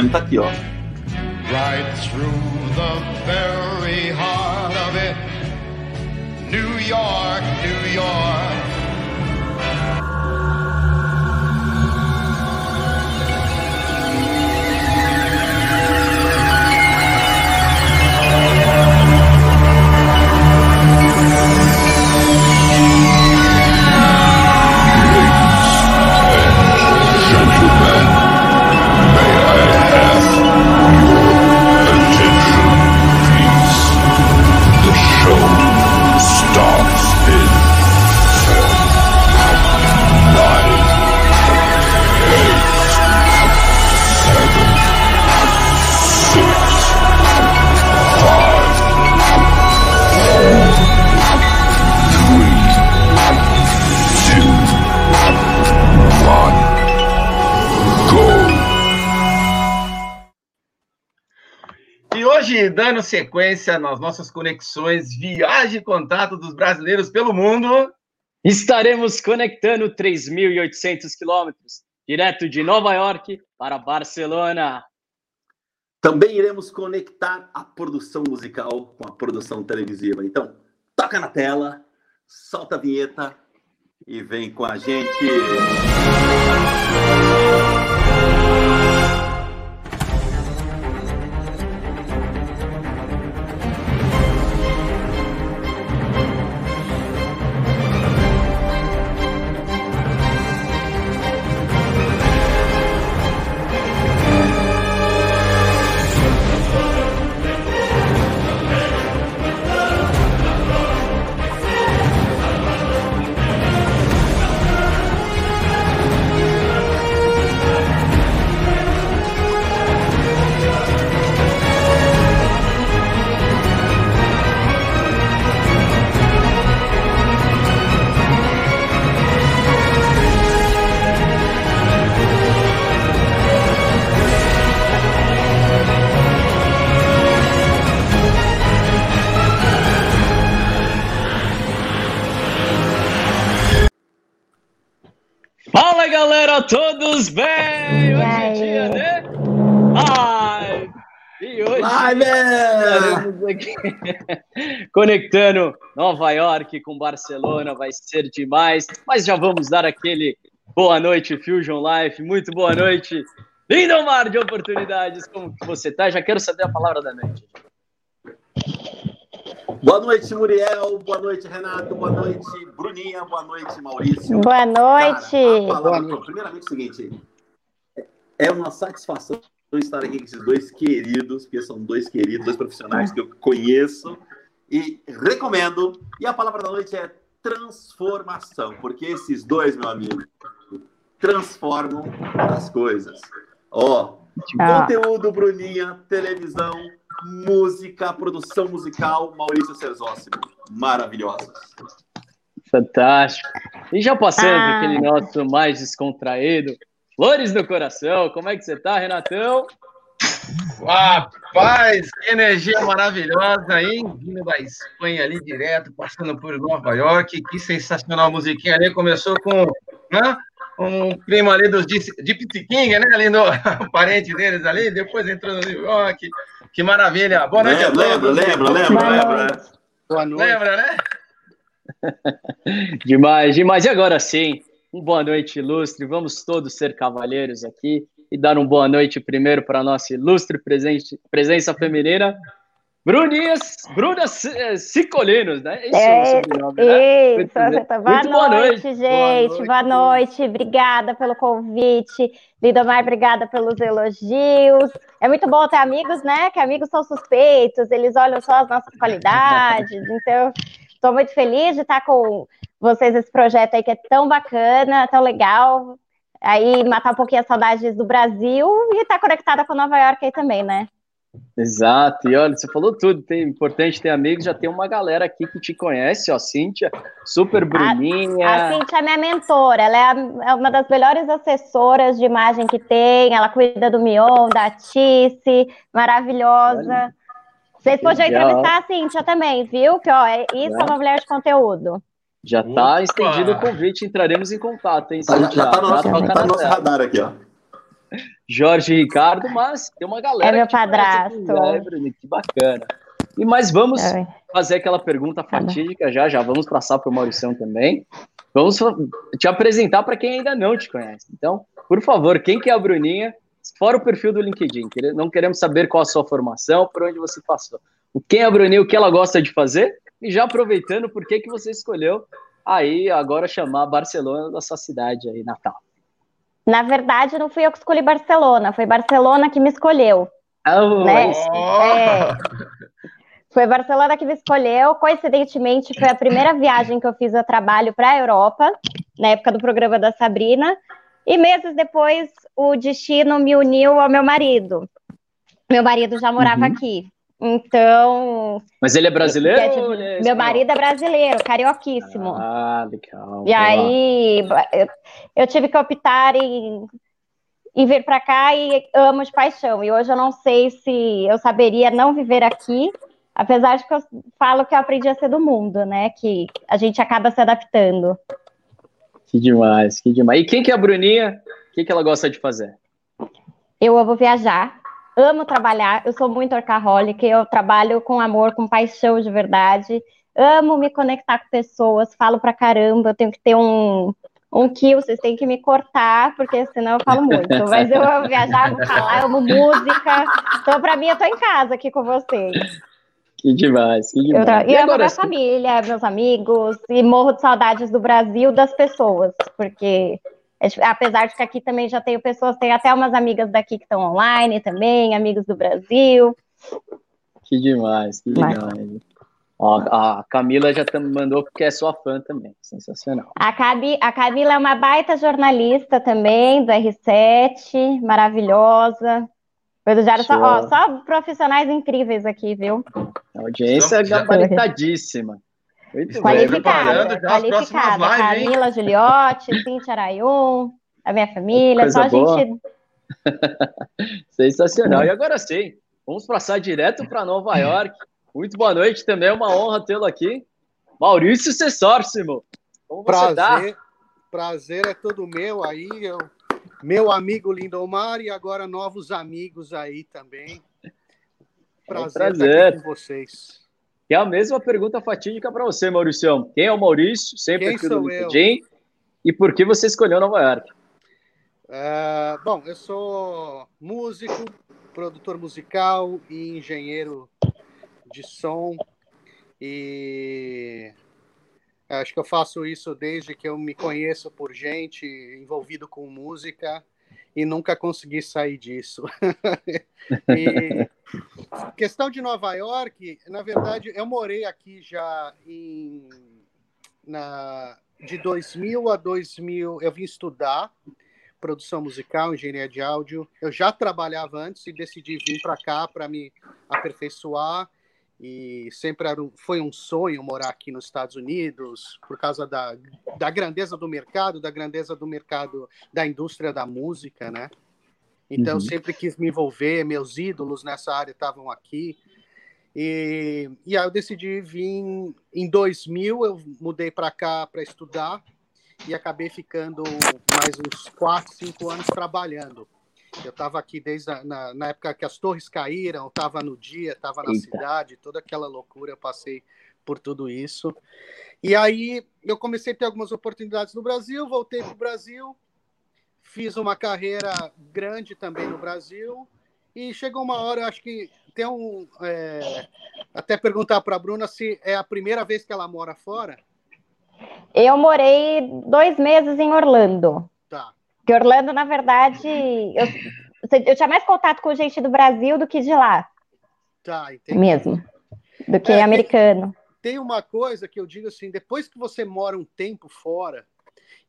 Seu fone tá aqui, ó. right through the very sequência nas nossas conexões, viagem e contato dos brasileiros pelo mundo. Estaremos conectando 3.800 quilômetros, direto de Nova York para Barcelona. Também iremos conectar a produção musical com a produção televisiva. Então, toca na tela, solta a vinheta e vem com a gente. Fala conectando Nova York com Barcelona, vai ser demais. Mas já vamos dar aquele boa noite, Fusion Life. Muito boa noite. Lindo mar de oportunidades, como que você tá? Já quero saber a palavra da noite. Boa noite, Muriel. Boa noite, Renato. Boa noite, Bruninha. Boa noite, Maurício. Boa noite. Cara, a palavra- primeiramente, é o seguinte: é uma satisfação estar aqui com esses dois queridos, porque são dois queridos, dois profissionais que eu conheço e recomendo. E a palavra da noite é transformação, porque esses dois, meu amigo, transformam as coisas. Ó, Ah. conteúdo, Bruninha, televisão, música, produção musical, Maurício Cerzóssimo. Maravilhosos. Fantástico. E já passando Ah. aquele nosso mais descontraído, Flores no coração, como é que você tá, Renatão? Rapaz, que energia maravilhosa, hein? Vindo da Espanha ali direto, passando por Nova York. Que sensacional a musiquinha ali. Começou com né? um clima ali dos Gypsy King, né? Ali no parente deles ali. Depois entrou no New York. Que maravilha. Boa noite a Lembra, todos. lembra, lembra, lembra. noite. Boa noite. Lembra, né? Demais, demais. E agora sim, um boa noite ilustre. Vamos todos ser cavalheiros aqui e dar um boa noite primeiro para a nossa ilustre presente, presença feminina, Bruninhas, Bruna eh, Cicolinos, né? É o É, sobrenome, né? Isso, Muito bem. acertou. boa, Muito boa noite, noite. gente. Boa Boa noite. Obrigada pelo convite. Lidomar, obrigada pelos elogios. É muito bom ter amigos, né? Que amigos são suspeitos, eles olham só as nossas qualidades. Então, estou muito feliz de estar com vocês nesse projeto aí que é tão bacana, tão legal. Aí, matar um pouquinho as saudades do Brasil e estar conectada com Nova York aí também, né? Exato, e olha, você falou tudo, tem importante ter amigos, já tem uma galera aqui que te conhece, ó, Cíntia, Super Bruninha. A, a Cintia é minha mentora, ela é, a, é, uma das melhores assessoras de imagem que tem, ela cuida do Mion, da Tice, maravilhosa. Vocês podiam entrevistar a Cintia também, viu? Que ó, é, isso é uma mulher de conteúdo. Já está estendido o convite, entraremos em contato, hein? Já, já tá no nosso, tá no nosso radar aqui, ó. Jorge Ricardo, mas tem uma galera. É meu padrasto. Que, que bacana. E mas vamos é. fazer aquela pergunta tá fatídica já, já vamos passar para o Mauricião também. Vamos te apresentar para quem ainda não te conhece. Então, por favor, quem que é a Bruninha? Fora o perfil do LinkedIn, não queremos saber qual a sua formação, por onde você passou. O quem é a Bruninha, o que ela gosta de fazer? E já aproveitando, por que, que você escolheu aí agora chamar Barcelona da sua cidade aí, Natal? Na verdade, não fui eu que escolhi Barcelona, foi Barcelona que me escolheu. Oh, né? é, foi Barcelona que me escolheu. Coincidentemente, foi a primeira viagem que eu fiz a trabalho para a Europa, na época do programa da Sabrina. E meses depois, o destino me uniu ao meu marido. Meu marido já morava uhum. aqui. Então. Mas ele é brasileiro? É, é meu marido é brasileiro, carioquíssimo. Ah, legal. E aí, eu, eu, tive que optar em, em vir para cá e amo de paixão. E hoje eu não sei se eu saberia não viver aqui, apesar de que eu falo que eu aprendi a ser do mundo, né? Que a gente acaba se adaptando. Que demais, que demais. E quem que é a Bruninha? O que, que ela gosta de fazer? Eu amo viajar amo trabalhar, eu sou muito orcaholic, eu trabalho com amor, com paixão de verdade, amo me conectar com pessoas, falo pra caramba, eu tenho que ter um, um kill, vocês têm que me cortar, porque senão eu falo muito. Mas eu amo viajar, amo falar, eu amo música. Então, pra mim, eu tô em casa aqui com vocês. Que demais, que demais. Eu, e, e amo minha família, meus amigos, e morro de saudades do Brasil, das pessoas, porque é apesar de que aqui também já tenho pessoas, tem até umas amigas daqui que estão online também, amigos do Brasil. Que demais, que Mas... demais. Ó, a Camila já mandou porque é sua fã também, sensacional. A, Cabi, a Camila é uma baita jornalista também, do R7, maravilhosa. Diário, só, ó, só profissionais incríveis aqui, viu? A audiência é gabaritadíssima. Muito qualificada, qualificada. Camila hein? Giuliotti, Cintia Arayun, a minha família, Coisa só boa. gente. Sensacional. E agora sim, vamos passar direto para Nova York. Muito boa noite também, é uma honra tê-lo aqui. Maurício Cessórsimo. Como prazer, tá? prazer é todo meu aí, eu, meu amigo Lindomar e agora novos amigos aí também. Prazer, é um prazer. estar com vocês. E a mesma pergunta fatídica para você, Maurício. Quem é o Maurício? Sempre Quem aqui no LinkedIn. Eu? E por que você escolheu Nova York? É, bom, eu sou músico, produtor musical e engenheiro de som. E acho que eu faço isso desde que eu me conheço por gente envolvido com música e nunca consegui sair disso. e, questão de Nova York, na verdade, eu morei aqui já em na, de 2000 a 2000, eu vim estudar produção musical, engenharia de áudio. Eu já trabalhava antes e decidi vir para cá para me aperfeiçoar e sempre era, foi um sonho morar aqui nos Estados Unidos por causa da, da grandeza do mercado, da grandeza do mercado da indústria da música, né? Então uhum. sempre quis me envolver, meus ídolos nessa área estavam aqui. E, e aí eu decidi vir em 2000, eu mudei para cá para estudar e acabei ficando mais uns 4, 5 anos trabalhando. Eu estava aqui desde a, na, na, época que as torres caíram, estava no dia, estava na Eita. cidade, toda aquela loucura, eu passei por tudo isso. E aí eu comecei a ter algumas oportunidades no Brasil, voltei para o Brasil, fiz uma carreira grande também no Brasil, e chegou uma hora, eu acho que tem um. É, até perguntar para a Bruna se é a primeira vez que ela mora fora. Eu morei dois meses em Orlando. Porque Orlando, na verdade, eu, eu tinha mais contato com gente do Brasil do que de lá. Tá, entendi. Mesmo. Do que é, americano. Tem, tem uma coisa que eu digo assim: depois que você mora um tempo fora,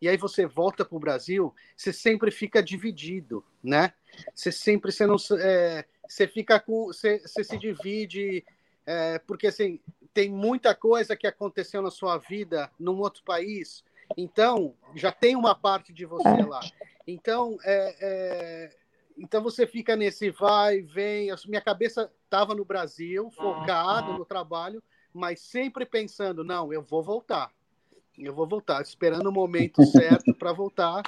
e aí você volta para o Brasil, você sempre fica dividido, né? Você sempre você não é, você fica com você, você se divide é, porque assim tem muita coisa que aconteceu na sua vida num outro país, então já tem uma parte de você lá. Então, é, é, então você fica nesse vai, vem. Minha cabeça estava no Brasil, focado no trabalho, mas sempre pensando, não, eu vou voltar. Eu vou voltar, esperando o momento certo para voltar.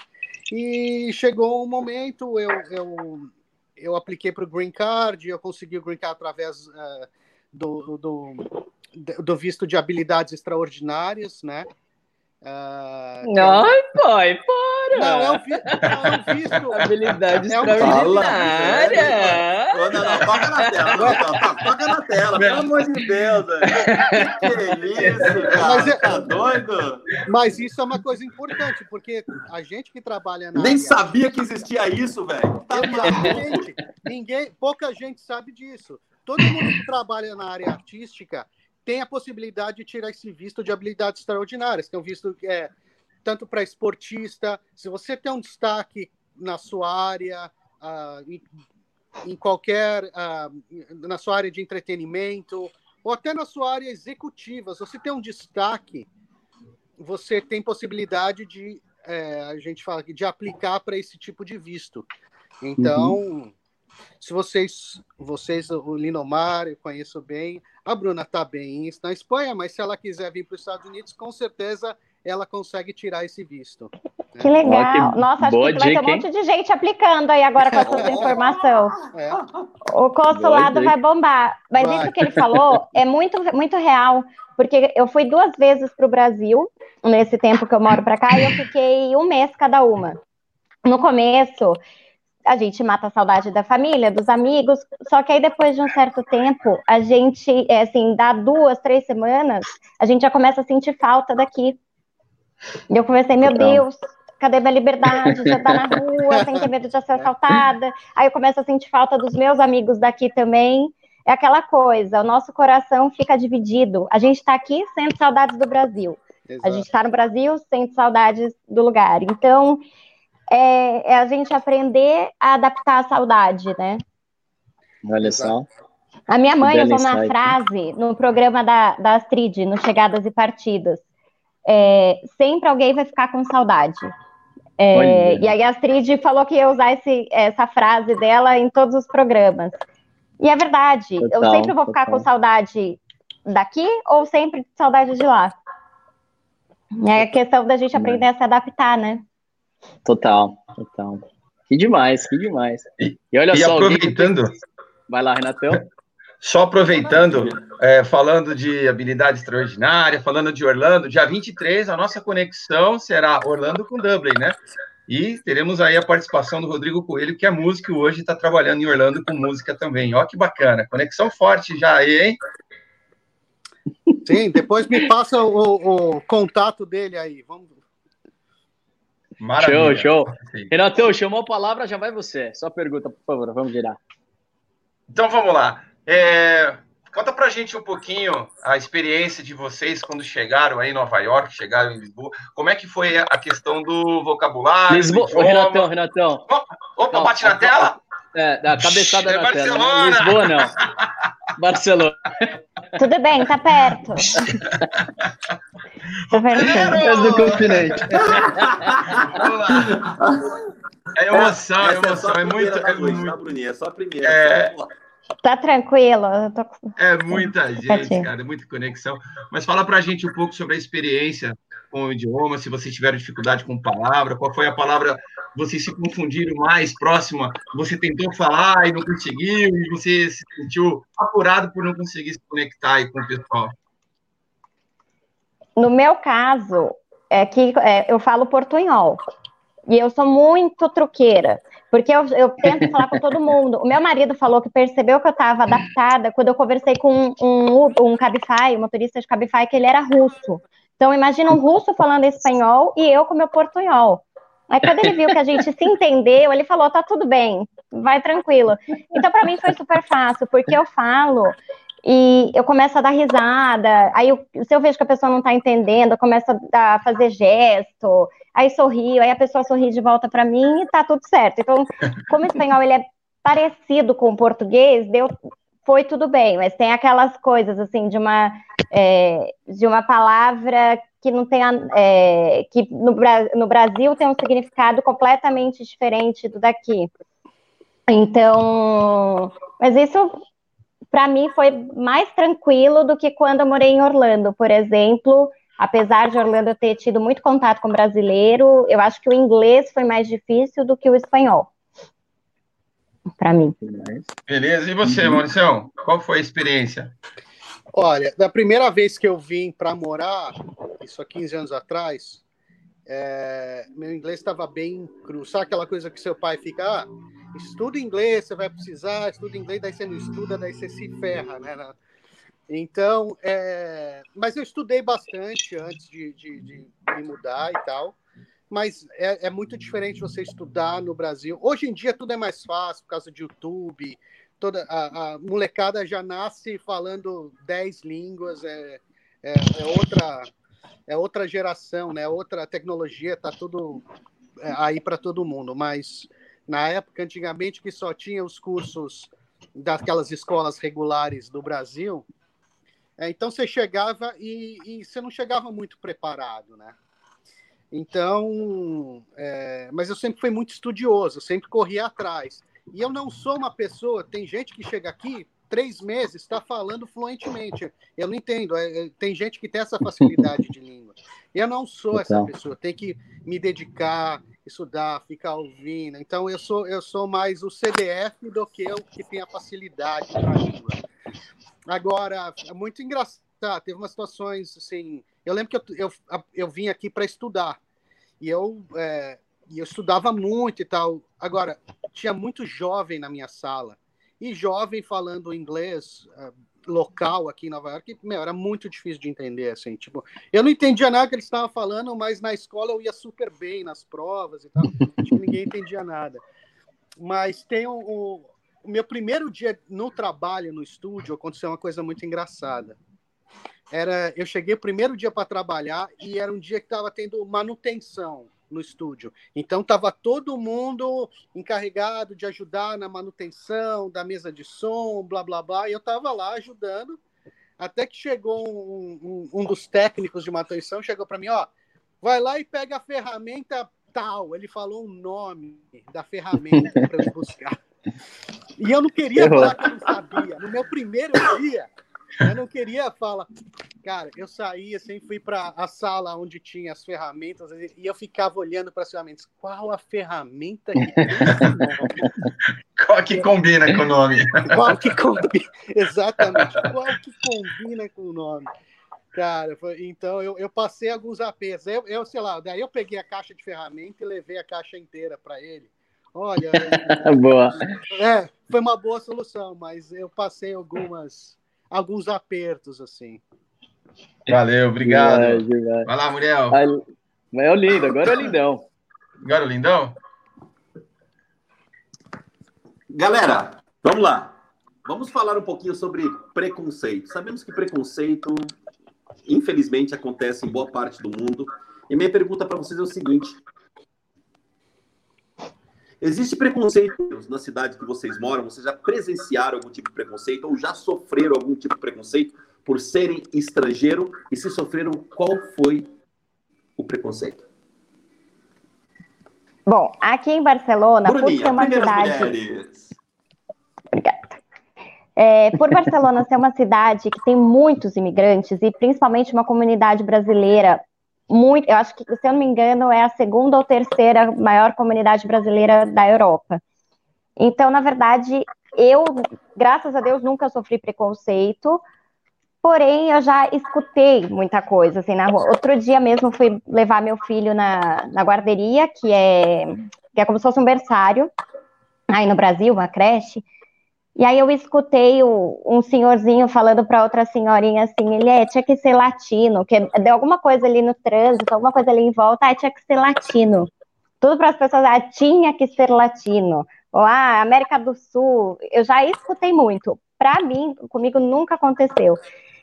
E chegou um momento, eu, eu, eu apliquei para o Green Card, eu consegui o Green Card através uh, do, do, do visto de habilidades extraordinárias, né? Uh, Ai, pai, para! Não, é o, vi, não, é o visto. Habilidade É um extraordinária. Não, não, não, toca na tela. Não, não, toca, toca na tela, pelo amor de Deus. Que que é isso, cara? Mas é- Tá doido? Mas isso é uma coisa importante, porque a gente que trabalha na Nem área- sabia que existia isso, velho. Tá. Ninguém, pouca gente sabe disso. Todo mundo que trabalha na área artística tem a possibilidade de tirar esse visto de habilidades extraordinárias, que é um visto é tanto para esportista, se você tem um destaque na sua área, ah, em, em qualquer, ah, na sua área de entretenimento, ou até na sua área executiva, se você tem um destaque, você tem possibilidade de, é, a gente fala aqui, de aplicar para esse tipo de visto. Então, se vocês, vocês, o Linomar, eu conheço bem, a Bruna está bem na Espanha, mas se ela quiser vir para os Estados Unidos, com certeza ela consegue tirar esse visto. Que legal. Ó, que Nossa, acho que vai ter um monte de gente aplicando aí agora com essa sua informação. É, O consulado vai bombar. Mas Vai. isso que ele falou é muito, muito real, porque eu fui duas vezes para o Brasil, nesse tempo que eu moro para cá, e eu fiquei um mês cada uma. No começo, a gente mata a saudade da família, dos amigos, só que aí depois de um certo tempo, a gente, é, assim, dá duas, três semanas, a gente já começa a sentir falta daqui. E eu comecei, meu. Deus, cadê minha liberdade? Já tá na rua, sem ter medo de ser assaltada. Aí eu começo a sentir falta dos meus amigos daqui também. É aquela coisa, o nosso coração fica dividido. A gente está aqui sente saudades do Brasil. A exato. gente está no Brasil, sente saudades do lugar. Então, é, é a gente aprender a adaptar a saudade, né? Olha só. A minha mãe usou uma frase no programa da, da Astrid, no Chegadas e Partidas. É, sempre alguém vai ficar com saudade. É, Olha. e aí a Astrid falou que ia usar esse- essa frase dela em todos os programas. E é verdade, eu Total, sempre vou ficar total. com saudade daqui ou sempre com saudade de lá. É a questão da gente aprender a se adaptar, né? Total, total. Que demais, que demais. E- E olha E só, aproveitando, Vai lá, Renatão. só aproveitando, é, falando de habilidade extraordinária, falando de Orlando, dia 23, a nossa conexão será Orlando com Dublin, né? E teremos aí a participação do Rodrigo Coelho, que é músico e hoje está trabalhando em Orlando com música também. Ó, que bacana. Conexão forte já aí, hein? Sim, depois me passa o, o contato dele aí. Vamos... Maravilha. Show, show. Renatão, chamou a palavra, já vai você. Só pergunta, por favor, vamos virar. Então vamos lá. É, conta pra gente um pouquinho a experiência de vocês quando chegaram aí em Nova York, chegaram em Lisboa. Como é que foi a questão do vocabulário? Lisboa, do? Renatão, Renatão. Opa, Não, bate na tela? É, da cabeçada É na tela. né? Barcelona! Lisboa, não. Barcelona. Tudo bem, tá perto. Tá. Mas do continente. Vamos lá. É emoção, é Essa emoção. É muito, é noite, tá, muito, Bruninha? É só a primeira. É. Lá. Tá tranquilo. eu tô é muita gente, Certinho. cara, é muita conexão. Mas fala pra gente um pouco sobre a experiência com o idioma, se vocês tiveram dificuldade com palavra, qual foi a palavra vocês se confundiram mais próxima, você tentou falar e não conseguiu, e você se sentiu apurado por não conseguir se conectar aí com o pessoal. No meu caso, é que é, eu falo portunhol. E eu sou muito truqueira, porque eu, eu tento falar com todo mundo. O meu marido falou que percebeu que eu estava adaptada quando eu conversei com um, um, um Cabify, um motorista de Cabify, que ele era russo. Então, imagina um russo falando espanhol e eu com meu portunhol. Aí, quando ele viu que a gente se entendeu, ele falou: tá tudo bem, vai tranquilo. Então, para mim, foi super fácil, porque eu falo e eu começo a dar risada. Aí, eu- se eu vejo que a pessoa não está entendendo, eu começo a dar- fazer gesto, aí sorrio, aí a pessoa sorri de volta para mim e tá tudo certo. Então, como o espanhol ele é parecido com o português, deu, foi tudo bem, mas tem aquelas coisas assim de uma é, de uma palavra que não tem é, que no, no, Brasil tem um significado completamente diferente do daqui. Então, mas isso para mim foi mais tranquilo do que quando eu morei em Orlando, por exemplo. Apesar de Orlando ter tido muito contato com brasileiro, eu acho que o inglês foi mais difícil do que o espanhol. Para mim. Beleza. E você, uhum. Maurício? Qual foi a experiência? Olha, da primeira vez que eu vim para morar, isso há 15 anos atrás, é, meu inglês estava bem cru. Sabe aquela coisa que seu pai fica, ah, estuda inglês, você vai precisar, estuda inglês, daí você não estuda, daí você se ferra, né? Então, é, mas eu estudei bastante antes de, de, de me mudar e tal. Mas é, é, muito diferente você estudar no Brasil. Hoje em dia tudo é mais fácil por causa de YouTube, toda a, a molecada já nasce falando dez línguas, é, é, é, outra é outra geração, né? Outra tecnologia, tá tudo é, aí para todo mundo. Mas na época, antigamente, que só tinha os cursos daquelas escolas regulares do Brasil, é, então você chegava e, e, você não chegava muito preparado, né? Então, é, mas eu sempre fui muito estudioso, sempre corria atrás. E eu não sou uma pessoa. Tem gente que chega aqui três meses está falando fluentemente. Eu não entendo. É, é, tem gente que tem essa facilidade de língua. Eu não sou essa pessoa. Tem que me dedicar, estudar, ficar ouvindo. Então eu sou eu sou mais o CDF do que o que tem a facilidade para língua. Agora é muito engraçado. Teve umas situações assim. Eu lembro que eu, eu, eu vim aqui para estudar e eu é, e eu estudava muito e tal. Agora, tinha muito jovem na minha sala. E jovem falando inglês uh, local aqui em Nova York, meu, era muito difícil de entender, assim, tipo, eu não entendia nada que eles estavam falando, mas na escola eu ia super bem nas provas e tal, tipo, ninguém entendia nada. Mas tem o, o, meu primeiro dia no trabalho, no estúdio, aconteceu uma coisa muito engraçada. Era, eu cheguei o primeiro dia para trabalhar e era um dia que estava tendo manutenção no estúdio. Então estava todo mundo encarregado de ajudar na manutenção da mesa de som, blá blá blá, e eu estava lá ajudando. Até que chegou um, um, um dos técnicos de manutenção, chegou para mim, ó, vai lá e pega a ferramenta tal. Ele falou o nome da ferramenta para eu buscar. E eu não queria falar que eu não sabia. No meu primeiro dia, eu não queria falar. Cara, eu saía assim, fui para a sala onde tinha as ferramentas e eu ficava olhando para as ferramentas. Qual a ferramenta que tem Qual que combina com o nome? Qual que combina? Exatamente. Qual que combina com o nome? Cara, foi, então eu, eu passei alguns apertos. Eu, eu, sei lá, daí eu peguei a caixa de ferramenta e levei a caixa inteira para ele. Olha, boa. É, foi uma boa solução, mas eu passei algumas alguns apertos, assim. Valeu, obrigado. Vai lá, Muriel. Mas é o lindo, agora é o lindão. Agora é o lindão? Galera, vamos lá. Vamos falar um pouquinho sobre preconceito. Sabemos que preconceito, infelizmente, acontece em boa parte do mundo. E minha pergunta para vocês é o seguinte: Existe preconceito na cidade que vocês moram? Vocês já presenciaram algum tipo de preconceito ou já sofreram algum tipo de preconceito por serem estrangeiro? E se sofreram, qual foi o preconceito? Bom, aqui em Barcelona, Bruninha, por ser uma cidade. Mulheres. Obrigada. É, por Barcelona ser uma cidade que tem muitos imigrantes e principalmente uma comunidade brasileira muito, eu acho que, se eu não me engano, é a segunda ou terceira maior comunidade brasileira da Europa. Então, na verdade, eu, graças a Deus, nunca sofri preconceito, porém, eu já escutei muita coisa, assim, na rua. Outro dia mesmo fui levar meu filho na, na guarderia, que é, que é como se fosse um berçário, aí no Brasil, uma creche, e aí eu escutei o, um senhorzinho falando para outra senhorinha assim, ele é, tinha que ser latino, que deu alguma coisa ali no trânsito, alguma coisa ali em volta, ah, tinha que ser latino. Tudo para as pessoas, ah, tinha que ser latino. Ou, ah, América do Sul, eu já escutei muito. Para mim, comigo nunca aconteceu.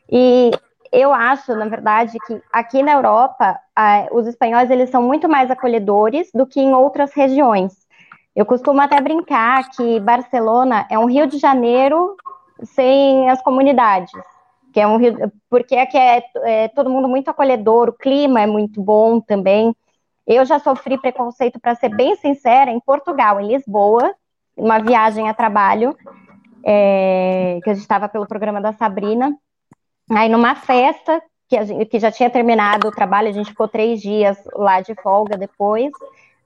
E eu acho, na verdade, que aqui na Europa, ah, os espanhóis eles são muito mais acolhedores do que em outras regiões. Eu costumo até brincar que Barcelona é um Rio de Janeiro sem as comunidades. que é um rio, porque aqui é, é todo mundo muito acolhedor, o clima é muito bom também. Eu já sofri preconceito, para ser bem sincera, em Portugal, em Lisboa, uma viagem a trabalho, é, que a gente estava pelo programa da Sabrina. Aí, numa festa, que, gente, que já tinha terminado o trabalho, a gente ficou três dias lá de folga depois.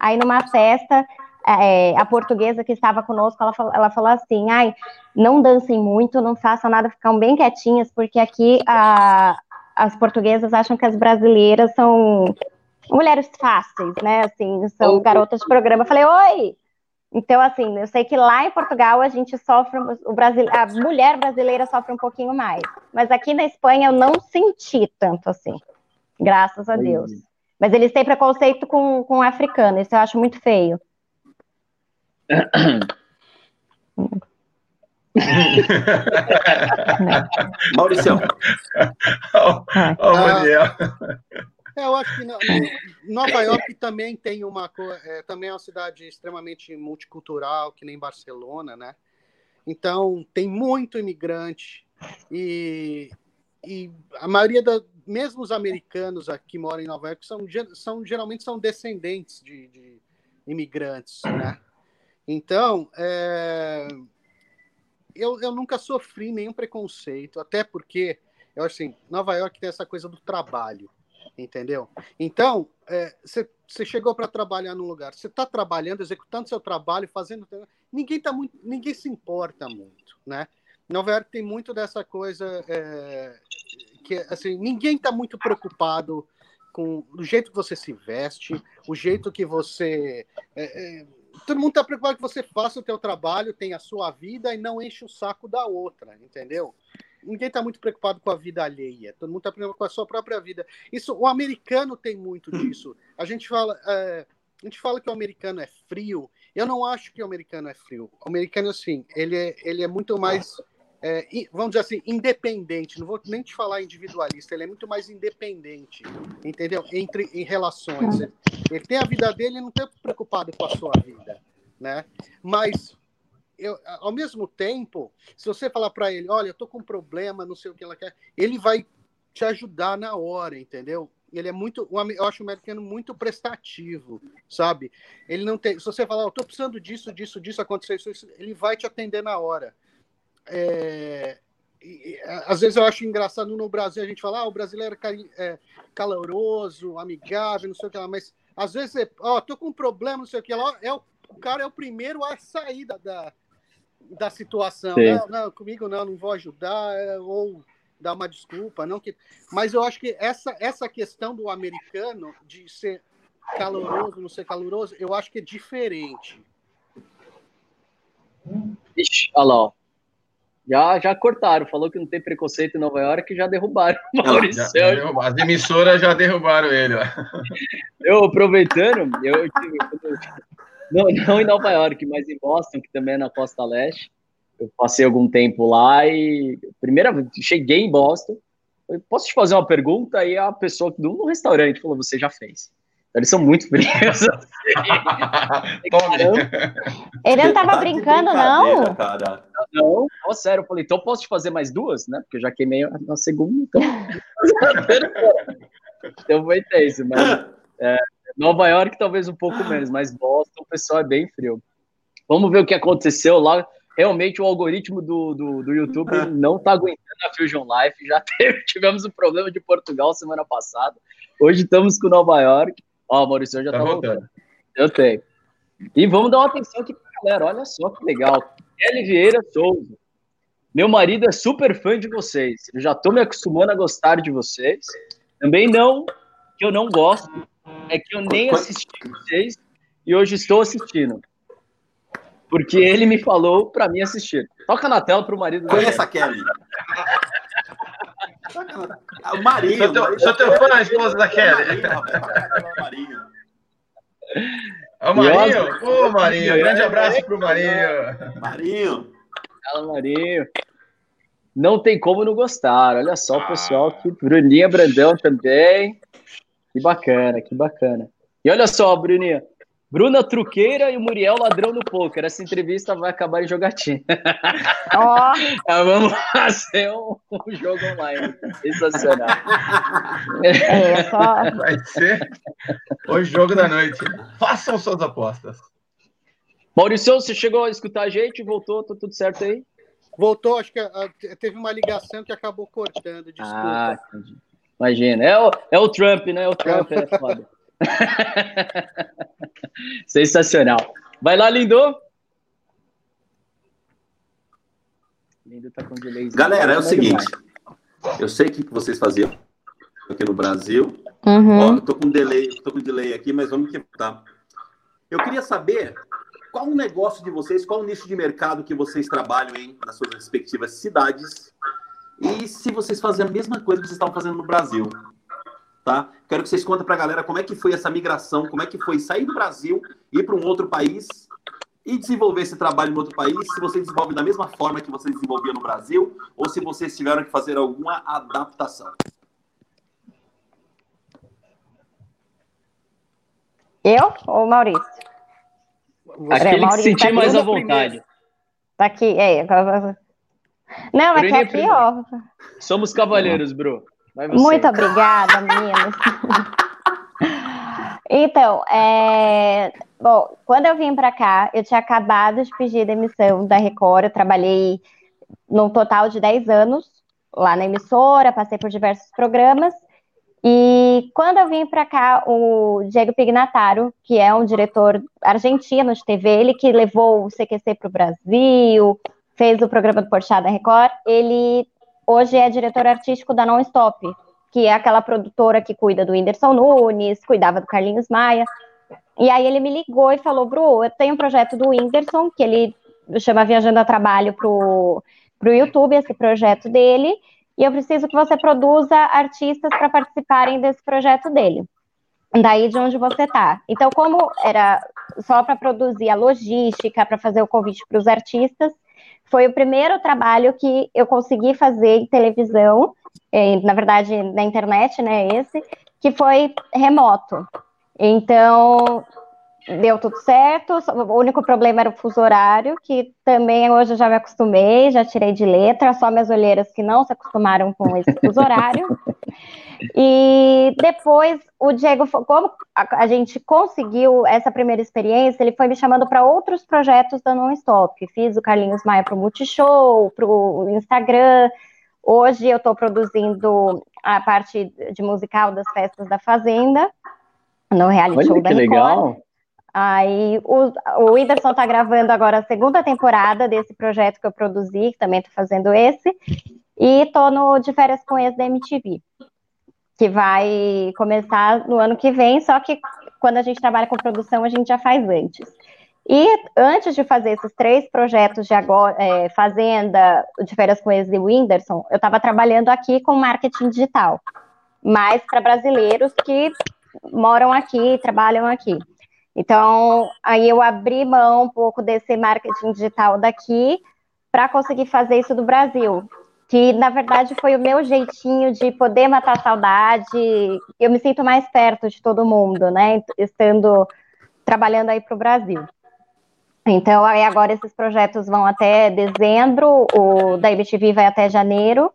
Aí, numa festa, é, a portuguesa que estava conosco, ela falou, ela falou assim: ai, não dancem muito, não façam nada, ficam bem quietinhas, porque aqui a, as portuguesas acham que as brasileiras são mulheres fáceis, né? Assim, são garotas de programa. Eu falei, oi! Então, assim, eu sei que lá em Portugal a gente sofre, o Brasil, a mulher brasileira sofre um pouquinho mais. Mas aqui na Espanha eu não senti tanto assim. Graças a Deus. Mas eles têm preconceito com, com africano, isso eu acho muito feio. Maurício. Ó, ó, Daniel. É, eu acho que no, Nova York também tem uma é, também é uma cidade extremamente multicultural, que nem Barcelona, né? Então tem muito imigrante e, e a maioria da mesmo os americanos aqui que moram em Nova York são, são geralmente são descendentes de, de imigrantes, né? Então é, eu, eu nunca sofri nenhum preconceito, até porque eu assim Nova York tem essa coisa do trabalho entendeu? Então, você é, chegou para trabalhar num lugar, você está trabalhando, executando seu trabalho, fazendo. Ninguém tá muito, ninguém se importa muito, né? Nova York tem muito dessa coisa é, que assim ninguém está muito preocupado com o jeito que você se veste, o jeito que você é, é, todo mundo está preocupado que você faça o teu trabalho, tenha a sua vida e não enche o saco da outra, entendeu? ninguém está muito preocupado com a vida alheia, todo mundo está preocupado com a sua própria vida. Isso, o americano tem muito disso. A gente fala, é, a gente fala que o americano é frio. Eu não acho que o americano é frio. O americano, assim, ele é, ele é muito mais, é, vamos dizer assim, independente. Não vou nem te falar individualista. Ele é muito mais independente, entendeu? Entre em relações. Ele, ele tem a vida dele e não está preocupado com a sua vida, né? Mas eu, ao mesmo tempo, se você falar para ele, olha, eu tô com um problema, não sei o que ela quer, ele vai te ajudar na hora, entendeu? Ele é muito, eu acho o americano muito prestativo, sabe? Ele não tem, se você falar, eu tô precisando disso, disso, disso, aconteceu isso, isso ele vai te atender na hora. É, às vezes eu acho engraçado no Brasil a gente falar, ah, o brasileiro é, é caloroso, amigável, não sei o que lá, mas às vezes, ó, oh, tô com um problema, não sei o que lá, é o, o cara é o primeiro a sair da, da da situação. Não, não, comigo não, não vou ajudar, é, ou dar uma desculpa, não que. Mas eu acho que essa, essa questão do americano de ser caloroso, não ser caloroso, eu acho que é diferente. Ixi, olha lá, ó. Já, já cortaram, falou que não tem preconceito em Nova York já derrubaram o Maurício. Já, já As emissoras já derrubaram ele. Ó. Eu aproveitando, eu, não, não em Nova York, mas em Boston, que também é na costa leste. Eu passei algum tempo lá e primeira cheguei em Boston. Eu, Posso te fazer uma pergunta? E a pessoa no restaurante falou: Você já fez? Eles são muito frios. Ele não estava brincando, não? Cara. Não, oh, sério. Eu falei: Então posso te fazer mais duas, né? Porque eu já queimei na segunda. Então, então foi isso, mas. É, Nova York talvez um pouco menos, mas Boston o pessoal é bem frio. Vamos ver o que aconteceu lá. Realmente o algoritmo do, do, do YouTube não está aguentando a Fusion Life. Já teve, tivemos um problema de Portugal semana passada. Hoje estamos com Nova York. Ó, oh, Maurício já está tá voltando. voltando. Eu tenho. E vamos dar uma atenção aqui pra galera. Olha só que legal. Kelly Vieira Souza. Meu marido é super fã de vocês. Eu já estou me acostumando a gostar de vocês. Também não que eu não gosto é que eu nem assisti vocês e hoje estou assistindo. Porque ele me falou para mim assistir. Toca na tela pro marido Conheça a Kelly. O Marinho. Sou teu, sou teu fã, a esposa da Kelly. Marinho. Ô, Marinho. Ô, Marinho. Grande abraço pro Marinho. Marinho. Fala, Marinho. Não tem como não gostar. Olha só o pessoal aqui. Bruninha Brandão também. Que bacana, que bacana. E olha só, Bruninha, Bruna Truqueira e o Muriel Ladrão no Poker. Essa entrevista vai acabar em jogatina. Ó, Ah, Vamos fazer um, um jogo online. Sensacional. é só. Vai ser o jogo da noite. Façam suas apostas. Maurício, você chegou a escutar a gente? Voltou? Tá tudo certo aí? Voltou, acho que ah, teve uma ligação que acabou cortando, desculpa. Ah, entendi. Imagina. É o, é o Trump, né? O Trump é foda. Sensacional. Vai lá, Lindo. Lindo tá com delay. Galera, é o seguinte. Eu sei o que vocês faziam aqui no Brasil. Ó, Uhum. eu tô com delay, tô com delay aqui, mas vamos que tá. Eu queria saber qual o negócio de vocês, qual o nicho de mercado que vocês trabalham em nas suas respectivas cidades e se vocês fazem a mesma coisa que vocês estavam fazendo no Brasil, tá? Quero que vocês contem pra galera como é que foi essa migração, como é que foi sair do Brasil, ir para um outro país e desenvolver esse trabalho em outro país, se vocês desenvolvem da mesma forma que vocês desenvolviam no Brasil ou se vocês tiveram que fazer alguma adaptação. Eu ou Maurício? Aquele que se Maurício, sentir tá mais à vontade. Tá aqui, é. Não, é que Bruninha aqui, primeiro. ó. Somos cavaleiros, Bru. Muito obrigada, meninos. Então, é... bom, quando eu vim para cá, eu tinha acabado de pedir demissão da Record. Eu trabalhei num total de 10 anos lá na emissora, passei por diversos programas. E quando eu vim para cá, o Diego Pignataro, que é um diretor argentino de TV, ele que levou o CQC para o Brasil, fez o programa do Porchat da Record, ele hoje é diretor artístico da Non Stop, que é aquela produtora que cuida do Whindersson Nunes, cuidava do Carlinhos Maia. E aí ele me ligou e falou, Bru, eu tenho um projeto do Whindersson, que ele chama Viajando a Trabalho pro, pro YouTube, esse projeto dele, e eu preciso que você produza artistas para participarem desse projeto dele. Daí de onde você tá. Então, como era só para produzir a logística, para fazer o convite para os artistas, foi o primeiro trabalho que eu consegui fazer em televisão, eh, na verdade, na internet, né, esse, que foi remoto. Então, deu tudo certo, o único problema era o fuso horário, que também hoje eu já me acostumei, já tirei de letra, só minhas olheiras que não se acostumaram com esse fuso horário. E depois o Diego, como a, gente conseguiu essa primeira experiência, ele foi me chamando para outros projetos da Non-Stop. Fiz o Carlinhos Maia para o Multishow, para o Instagram. Hoje eu estou produzindo a parte de musical das festas da Fazenda, no reality show Olha da que Record. legal. Aí o, o Whindersson tá gravando agora a segunda temporada desse projeto que eu produzi, que também tô fazendo esse, e tô no de férias com ex da MTV, que vai começar no ano que vem, só que quando a gente trabalha com produção, a gente já faz antes. E antes de fazer esses três projetos de agora, é, Fazenda, de férias com ex e Whindersson, eu estava trabalhando aqui com marketing digital, mais para brasileiros que moram aqui, trabalham aqui. Então, aí eu abri mão um pouco desse marketing digital daqui para conseguir fazer isso do Brasil. Que, na verdade, foi o meu jeitinho de poder matar a saudade. Eu me sinto mais perto de todo mundo, né? Estando trabalhando aí para o Brasil. Então, aí agora esses projetos vão até dezembro, o da MTV vai até janeiro.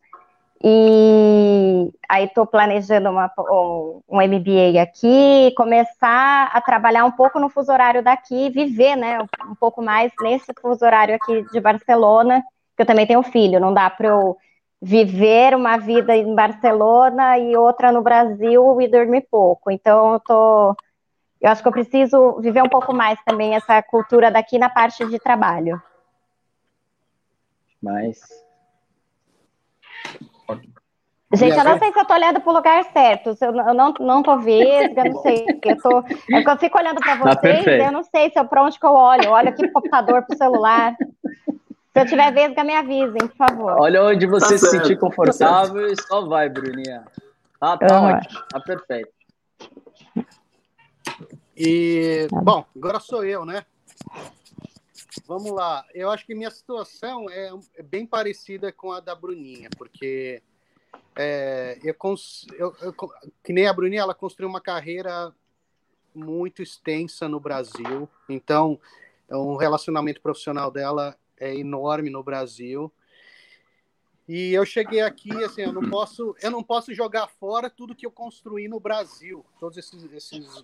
E aí estou planejando uma, um, MBA aqui, começar a trabalhar um pouco no fuso horário daqui, viver, né, um pouco mais nesse fuso horário aqui de Barcelona, que eu também tenho filho, não dá para eu viver uma vida em Barcelona e outra no Brasil e dormir pouco. Então eu tô, eu acho que eu preciso viver um pouco mais também essa cultura daqui na parte de trabalho. Mas Gente, eu não sei se eu tô olhando pro lugar certo, se eu, eu não, não tô vesga, eu não sei. Eu, tô, eu fico olhando para Tá vocês, perfeito. eu não sei se eu, pra onde que eu olho. Eu olho aqui pro computador, pro celular. Se eu tiver vesga, me avisem, por favor. olha onde você Tá se sentir tá confortável e só vai, Bruninha. Tá, tá Ah. ótimo, tá perfeito. E, bom, agora sou eu, né? Vamos lá. Eu acho que minha situação é é bem parecida com a da Bruninha, porque é, eu, eu- eu que nem a Bruninha, ela construiu uma carreira muito extensa no Brasil. Então, o relacionamento profissional dela é enorme no Brasil. E eu cheguei aqui, assim, eu não posso, eu não posso jogar fora tudo que eu construí no Brasil, todos esses, esses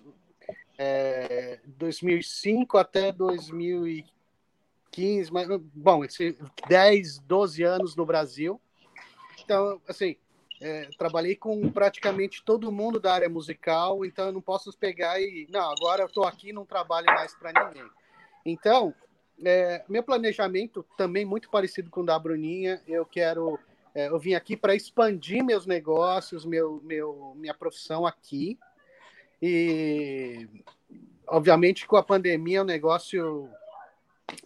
é, 2005 até 2015, mas, bom, esse 10, 12 anos no Brasil. Então, assim, é, trabalhei com praticamente todo mundo da área musical, então eu não posso pegar e, não, agora eu estou aqui não trabalho mais para ninguém. Então, é, meu planejamento também muito parecido com o da Bruninha. Eu quero, é, eu vim aqui para expandir meus negócios, meu, meu, minha profissão aqui. E, obviamente, com a pandemia o negócio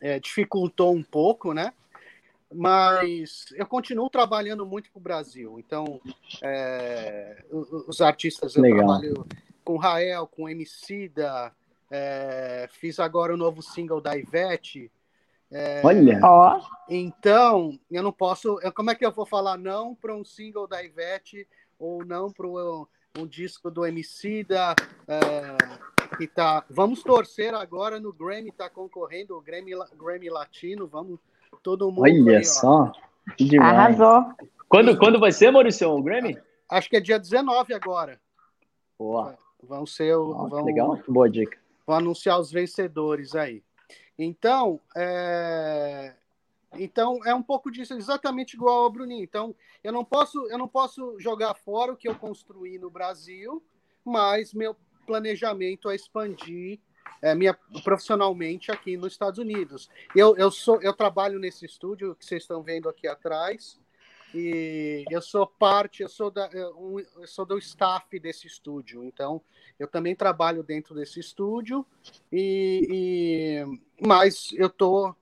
é, dificultou um pouco, né? Mas eu continuo trabalhando muito para o Brasil. Então, é, os artistas eu Legal. trabalho com Rael, com Emicida, é, fiz agora o novo single da Ivete. É, Olha, Ó, então, eu não posso. eu- como é que eu vou falar não para um single da Ivete ou não para um, um disco do Emicida? É, que tá, vamos torcer agora no Grammy, tá concorrendo o Grammy, Grammy Latino. Vamos, todo mundo. olha aí, só. Arrasou. Quando, quando vai ser, Maurício, o Grammy? Acho que é dia 19 agora. Boa. Vão ser. o- vão, legal, boa dica. Vou anunciar os vencedores aí. Então, é... então é um pouco disso, exatamente igual ao Bruninho. Então, eu não posso, eu não posso jogar fora o que eu construí no Brasil, mas meu planejamento é expandir é, minha, profissionalmente aqui nos Estados Unidos. Eu, eu sou, eu trabalho nesse estúdio que vocês estão vendo aqui atrás. E eu sou parte, eu sou, da, eu, sou do staff desse estúdio, então eu também trabalho dentro desse estúdio e, e mas eu estou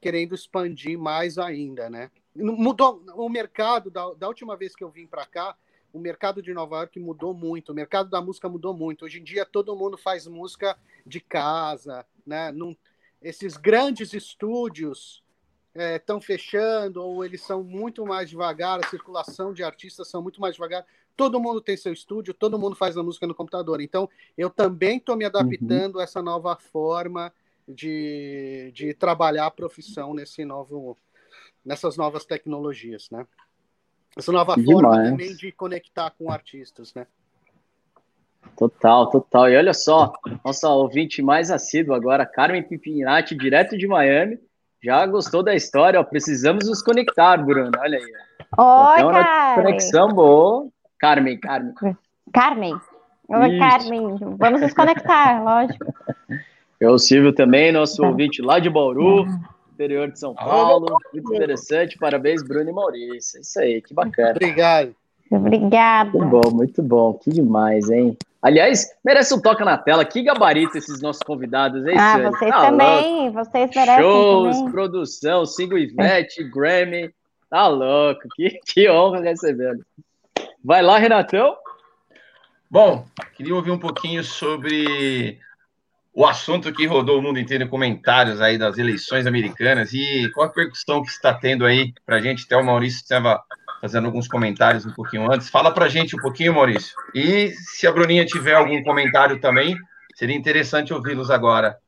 querendo expandir mais ainda, né? Mudou o mercado da, da última vez que eu vim para cá, o mercado de Nova York mudou muito, o mercado da música mudou muito. Hoje em dia todo mundo faz música de casa, né? Não, esses grandes estúdios estão fechando ou eles são muito mais devagar, a circulação de artistas são muito mais devagar. Todo mundo tem seu estúdio, todo mundo faz a música no computador. Então, eu também estou me adaptando a essa nova forma de, de trabalhar a profissão nesse novo, nessas novas tecnologias, né? Essa nova Que forma demais. também de conectar com artistas, né? Total, total. E olha só, nossa ouvinte mais assídua agora, Carmen Pipinati, direto de Miami, já gostou da história. Ó, precisamos nos conectar, Bruno. Olha aí. Oi, Então, Carmen. Conexão boa. Carmen, Carmen. Carmen. Oi, Isso. Carmen. Vamos nos conectar, lógico. Eu, o Silvio também, nosso ouvinte lá de Bauru, interior de São Paulo. Muito interessante. Parabéns, Bruno e Maurício. Isso aí, que bacana. Obrigado. Obrigada. Muito bom, muito bom. Que demais, hein? Aliás, merece um toque na tela. Que gabarito esses nossos convidados, hein, Ah, vocês Tá louco. também, vocês merecem Shows, também. produção, single Ivete, Grammy. Tá louco, que, que honra recebendo. Vai lá, Renatão. Bom, queria ouvir um pouquinho sobre o assunto que rodou o mundo inteiro em comentários aí das eleições americanas e qual a percussão que está tendo aí para a gente. Até o Maurício estava fazendo alguns comentários um pouquinho antes. Fala para a gente um pouquinho, Maurício. E se a Bruninha tiver algum comentário também, seria interessante ouvi-los agora.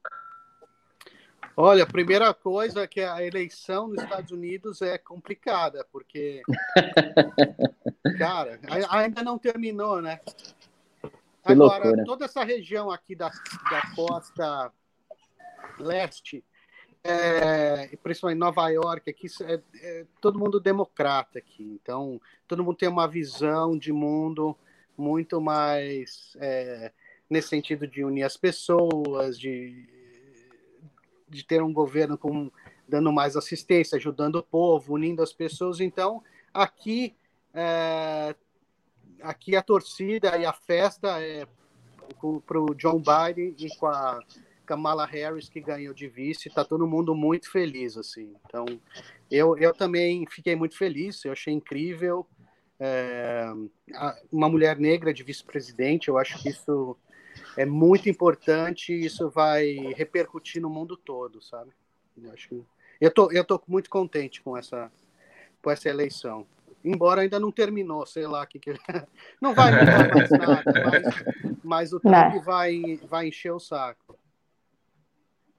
Olha, a primeira coisa é que a eleição nos Estados Unidos é complicada, porque, cara, ainda não terminou, né? Agora, toda essa região aqui da, da costa leste, é, principalmente Nova York, aqui é, é todo mundo democrata aqui. Então, todo mundo tem uma visão de mundo muito mais é, nesse sentido de unir as pessoas, de, de ter um governo com, dando mais assistência, ajudando o povo, unindo as pessoas. Então, aqui, é, aqui a torcida e a festa é para o John Biden e com a Kamala Harris, que ganhou de vice. Está todo mundo muito feliz. assim. Então, eu, eu também fiquei muito feliz, eu achei incrível. É, uma mulher negra de vice-presidente, eu acho que isso é muito importante e isso vai repercutir no mundo todo, sabe? Eu acho que eu tô, eu tô muito contente com essa, com essa eleição. embora ainda não terminou, sei lá que, que... não vai mudar mais nada, mas, mas o Trump vai, vai encher o saco.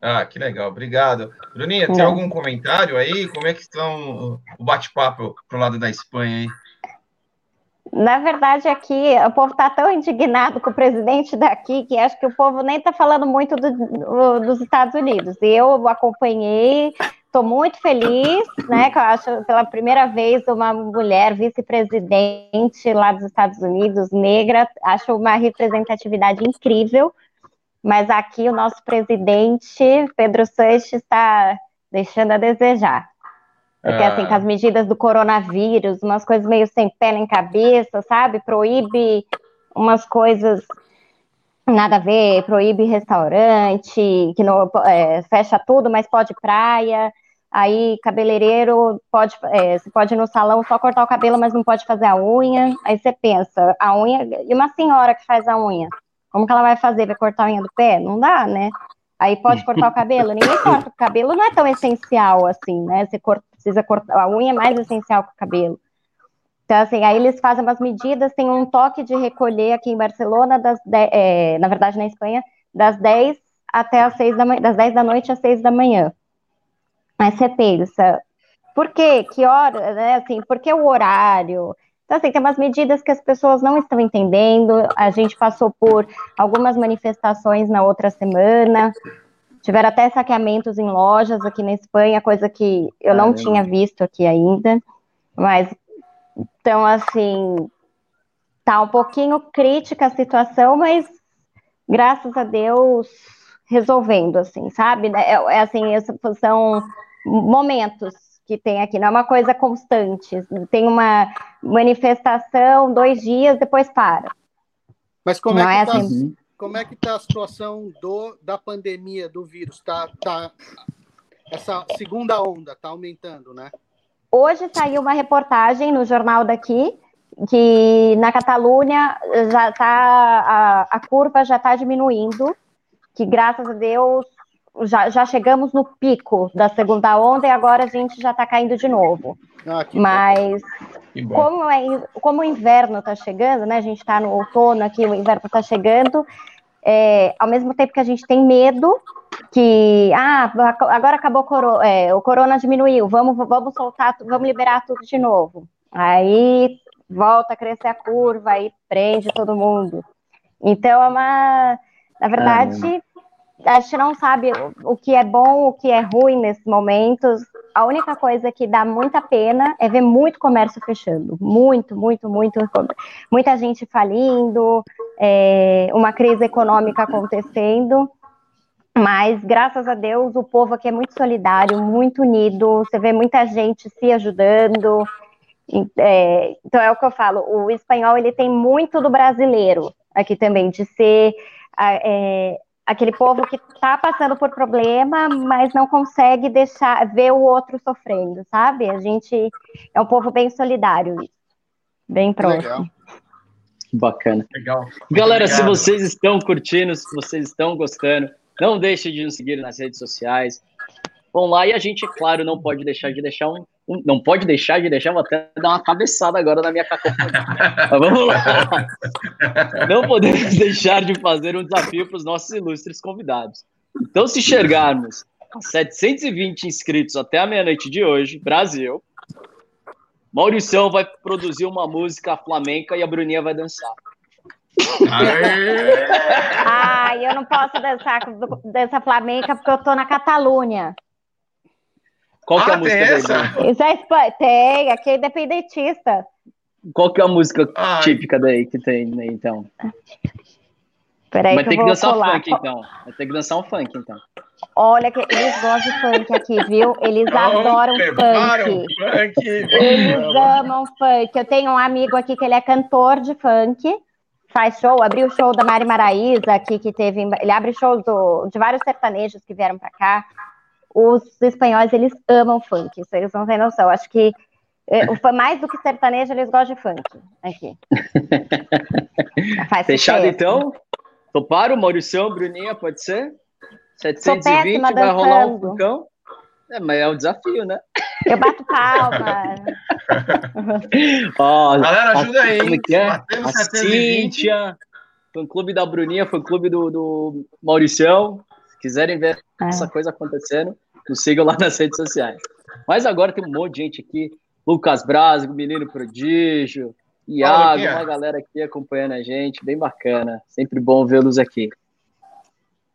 Ah, que legal, obrigado. Bruninha, tem algum comentário aí? Como é que estão o bate-papo pro lado da Espanha aí? Na verdade, aqui o povo está tão indignado com o presidente daqui que acho que o povo nem está falando muito do- do- dos Estados Unidos. Eu acompanhei, estou muito feliz, né? Que eu acho pela primeira vez uma mulher vice-presidente lá dos Estados Unidos, negra, acho uma representatividade incrível. Mas aqui o nosso presidente, Pedro Sanches, está deixando a desejar. Porque, assim, Ah. com as medidas do coronavírus, umas coisas meio sem pé nem cabeça, sabe? Proíbe umas coisas nada a ver, proíbe restaurante, que não é, fecha tudo, mas pode praia. Aí, cabeleireiro, pode, é, você pode ir no salão só cortar o cabelo, mas não pode fazer a unha. Aí você pensa, a unha. E uma senhora que faz a unha? Como que ela vai fazer? Vai cortar a unha do pé? Não dá, né? Aí pode cortar o cabelo? Ninguém corta o cabelo, não é tão essencial assim, né? Você cor- precisa cortar, a unha é mais essencial que o cabelo. Então, assim, aí eles fazem umas medidas, tem um toque de recolher aqui em Barcelona, das de- é, na verdade na Espanha, das 10 até as 6 da manhã, das 10 da noite às 6 da manhã. Aí você pensa, por quê? Que hora, né? Assim, por que o horário? Então, assim, tem umas medidas que as pessoas não estão entendendo. A gente passou por algumas manifestações na outra semana. Tiveram até saqueamentos em lojas aqui na Espanha, coisa que eu não Caramba. tinha visto aqui ainda. Mas, então, assim, tá um pouquinho crítica a situação, mas graças a Deus resolvendo, assim, sabe? É, é assim, essa- são momentos que tem aqui, não é uma coisa constante. Tem uma manifestação, dois dias, depois para. Mas como Não é é que tá, assim. como é que tá a situação do, da pandemia do vírus? Tá, tá, essa segunda onda tá aumentando, né? Hoje saiu uma reportagem no jornal daqui que na Catalunha já tá a, a curva já está diminuindo, que graças a Deus já, já chegamos no pico da segunda onda e agora a gente já está caindo de novo. Ah, que bom. Mas Que bom. como, é, como o inverno está chegando, né? A gente está no outono aqui, o inverno está chegando. é, ao mesmo tempo que a gente tem medo que ah, agora acabou o, coro- é, o corona diminuiu, vamos, vamos soltar, vamos liberar tudo de novo. Aí volta a crescer a curva, aí prende todo mundo. Então é uma. Na verdade, a gente não sabe o, que é bom, o que é ruim nesses momentos. A única coisa que dá muita pena é ver muito comércio fechando. Muito, muito, muito. Muita gente falindo, é, uma crise econômica acontecendo. Mas, graças a Deus, o povo aqui é muito solidário, muito unido. Você vê muita gente se ajudando. É, então, é o que eu falo. O espanhol, ele tem muito do brasileiro aqui também, de ser é, aquele povo que está passando por problema, mas não consegue deixar ver o outro sofrendo, sabe? A gente é um povo bem solidário, bem próximo. Legal. Bacana. Legal. Galera, se Obrigado. vocês estão curtindo, se vocês estão gostando, não deixem de nos seguir nas redes sociais. Vão lá e a gente, claro, não pode deixar de deixar um. Não pode deixar de deixar, vou até dar uma cabeçada agora na minha cacofonia. Mas vamos lá. Não podemos deixar de fazer um desafio para os nossos ilustres convidados. Então, se chegarmos a 720 inscritos até a meia-noite de hoje, Brasil, Mauricião vai produzir uma música flamenca e a Bruninha vai dançar. Aê! Ai, eu não posso dançar com- dança flamenca porque eu tô na Catalunha. Qual que é a Ah, música tem daí, essa? Bruno? Isso é tem, aqui é independentista. Qual que é a música Ai. típica daí que tem aí, então? Peraí Vai que ter eu que dançar colar. funk, então. Vai ter que dançar um funk, então. Olha, que eles gostam de funk aqui, viu? Eles adoram funk. funk. Eles amam funk. Eu tenho um amigo aqui que ele é cantor de funk, faz show, abriu o show da Mari Maraíza aqui, que teve. Ele abre shows do- de vários sertanejos que vieram pra cá. Os espanhóis, eles amam funk, isso eles não têm noção. Acho que é, o fã- mais do que sertanejo, eles gostam de funk aqui. Faz Fechado, então? Toparam? Mauricião, Bruninha, pode ser? Sou 720, péssima vai rolar um dançando. funkão? É, mas é um desafio, né? Eu bato palma. Ó, Galera, ajuda aí, como hein? que é? Batemos A 720. Cíntia, fã clube da Bruninha, fã clube do, do Mauricião. Se quiserem ver É. essa coisa acontecendo, nos sigam lá nas redes sociais. Mas agora tem um monte de gente aqui. Lucas Brasgo, Menino Prodígio, Iago, uma galera aqui acompanhando a gente, bem bacana. Sempre bom vê-los aqui.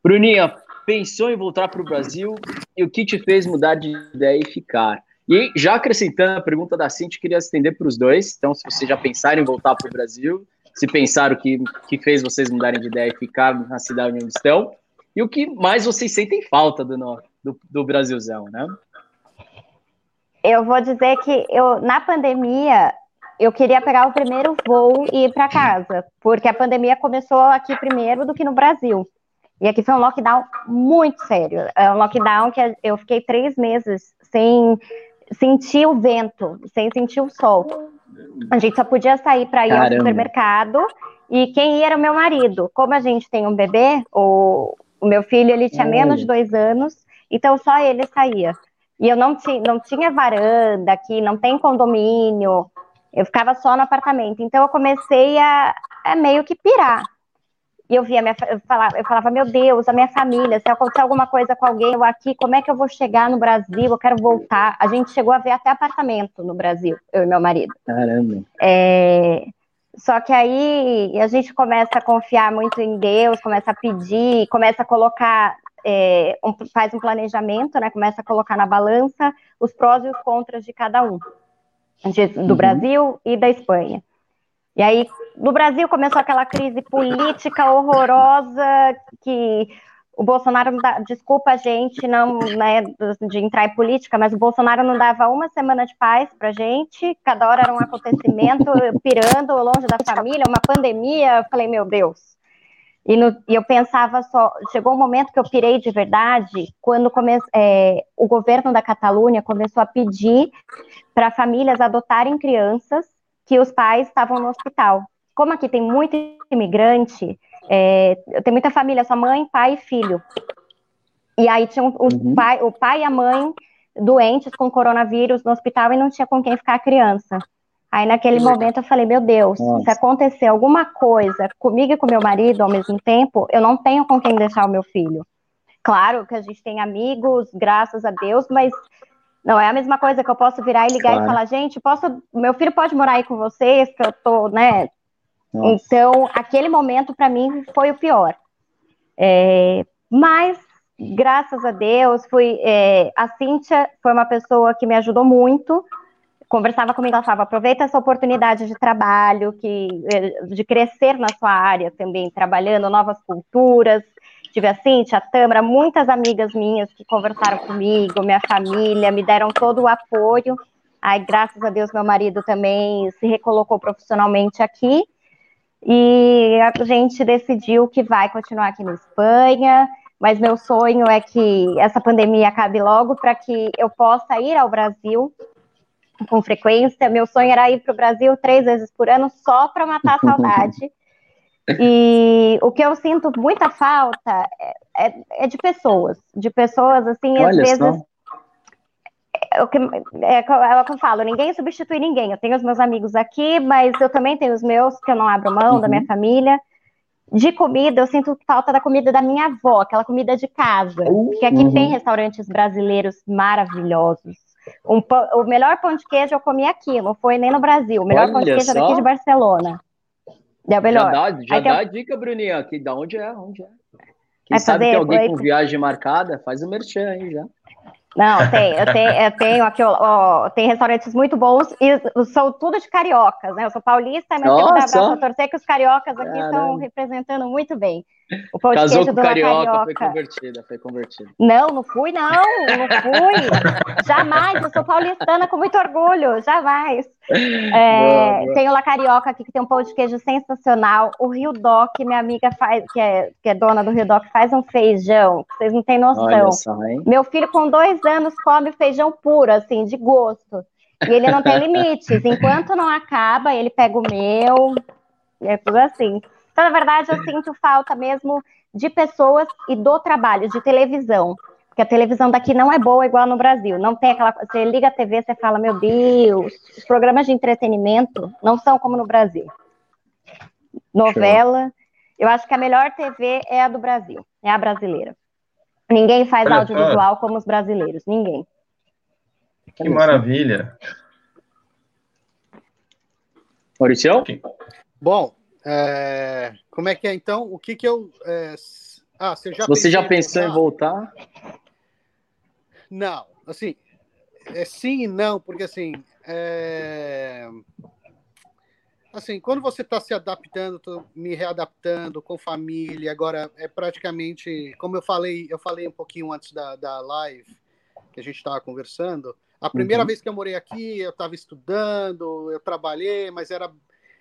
Bruninha, pensou em voltar para o Brasil e o que te fez mudar de ideia e ficar? E já acrescentando a pergunta da Cintia, queria estender para os dois. Então, se vocês já pensaram em voltar para o Brasil, se pensaram o que, que fez vocês mudarem de ideia e ficar na cidade onde estão, e o que mais vocês sentem falta do, do, do Brasilzão, né? Eu vou dizer que eu, na pandemia, eu queria pegar o primeiro voo e ir para casa, porque a pandemia começou aqui primeiro do que no Brasil. E aqui foi um lockdown muito sério. É um lockdown que eu fiquei três meses sem sentir o vento, sem sentir o sol. A gente só podia sair para ir ao Caramba. supermercado e quem ia era o meu marido. Como a gente tem um bebê, o, o meu filho ele tinha menos de dois anos, então só ele saía. E eu não, ti, não tinha varanda aqui, não tem condomínio, eu ficava só no apartamento. Então eu comecei a, a meio que pirar. E eu via, minha, eu, falava, eu falava, meu Deus, a minha família, se acontecer alguma coisa com alguém, eu aqui, como é que eu vou chegar no Brasil? Eu quero voltar. A gente chegou a ver até apartamento no Brasil, eu e meu marido. Caramba. É, Só que aí a gente começa a confiar muito em Deus, começa a pedir, começa a colocar, é, um- faz um planejamento, né? Começa a colocar na balança os prós e os contras de cada um, de- do Uhum. Brasil e da Espanha. E aí, no Brasil começou aquela crise política horrorosa que o Bolsonaro não dá, desculpa a gente não, né, de entrar em política, mas o Bolsonaro não dava uma semana de paz pra gente, cada hora era um acontecimento, pirando longe da família, uma pandemia, eu falei, meu Deus. E, no- e eu pensava só, chegou um momento que eu pirei de verdade, quando come, é, o governo da Catalunha começou a pedir para famílias adotarem crianças que os pais estavam no hospital. Como aqui tem muito imigrante, é, eu tenho muita família, só mãe, pai e filho. E aí tinha os Uhum. pai, o pai e a mãe doentes com coronavírus no hospital e não tinha com quem ficar a criança. Aí naquele momento eu falei, meu Deus, Nossa. se acontecer alguma coisa comigo e com meu marido ao mesmo tempo, eu não tenho com quem deixar o meu filho. Claro que a gente tem amigos, graças a Deus, mas não é a mesma coisa que eu posso virar e ligar Claro. e falar, gente, posso, meu filho pode morar aí com vocês, que eu tô, né? Então, aquele momento para mim foi o pior. É, mas, graças a Deus, fui. é, a Cíntia foi uma pessoa que me ajudou muito. Conversava comigo, ela falava: aproveita essa oportunidade de trabalho, que, é, de crescer na sua área também, trabalhando novas culturas. Tive a Cíntia, a Tâmara, muitas amigas minhas que conversaram comigo, minha família, me deram todo o apoio. Aí, graças a Deus, meu marido também se recolocou profissionalmente aqui. E a gente decidiu que vai continuar aqui na Espanha, mas meu sonho é que essa pandemia acabe logo para que eu possa ir ao Brasil com frequência. Meu sonho era ir para o Brasil três vezes por ano só para matar a saudade. E o que eu sinto muita falta é, é- é de pessoas, de pessoas assim, às Olha vezes só. É o que, é, é o que eu falo, ninguém substitui ninguém. Eu tenho os meus amigos aqui, mas eu também tenho os meus, que eu não abro mão, da Uhum. minha família. De comida, eu sinto falta da comida da minha avó, aquela comida de casa. Porque aqui Uhum. tem restaurantes brasileiros maravilhosos. Um pão- o melhor pão de queijo eu comi aqui, não foi nem no Brasil. O melhor pão de Olha queijo é só. daqui de Barcelona. É o Já melhor. dá, já Aí tem dá a dica, Bruninha, aqui da onde é, onde é. Quem Vai sabe fazer? que alguém com viagem marcada, faz o merchan aí já. Não, tem, eu tenho, eu tenho aqui, ó, ó, tem restaurantes muito bons e são tudo de cariocas, né? Eu sou paulista, mas dá Nossa! abraço a torcer que os cariocas aqui estão representando muito bem. O pão de Casou queijo com do La carioca, foi Carioca. convertida, foi convertida. Não, não fui, não, não fui. Jamais, eu sou paulistana com muito orgulho, jamais. É, Boa, boa. tem o La Carioca aqui, que tem um pão de queijo sensacional. O Rio Doc, minha amiga faz, que é, que é dona do Rio Doc, faz um feijão, que vocês não têm noção. Só? Meu filho, com dois anos, come feijão puro, assim, de gosto. E ele não tem limites. Enquanto não acaba, ele pega o meu. E é tudo assim. Então, na verdade, eu sinto falta mesmo de pessoas e do trabalho, de televisão. Porque a televisão daqui não é boa igual no Brasil. Não tem aquela. Você liga a TV, você fala, meu Deus, os programas de entretenimento não são como no Brasil. Novela. Eu acho que a melhor TV é a do Brasil, é a brasileira. Ninguém faz Olha audiovisual como os brasileiros, ninguém. Que maravilha. Maurício? Bom, é, como é que é então? O que que eu. é, ah, você já Você já pensou em voltar? Não, assim, é sim e não, porque assim, é, assim, quando você está se adaptando, me readaptando com família, agora é praticamente, como eu falei, eu falei um pouquinho antes da, da live que a gente estava conversando. A primeira Uhum. vez que eu morei aqui, eu estava estudando, eu trabalhei, mas era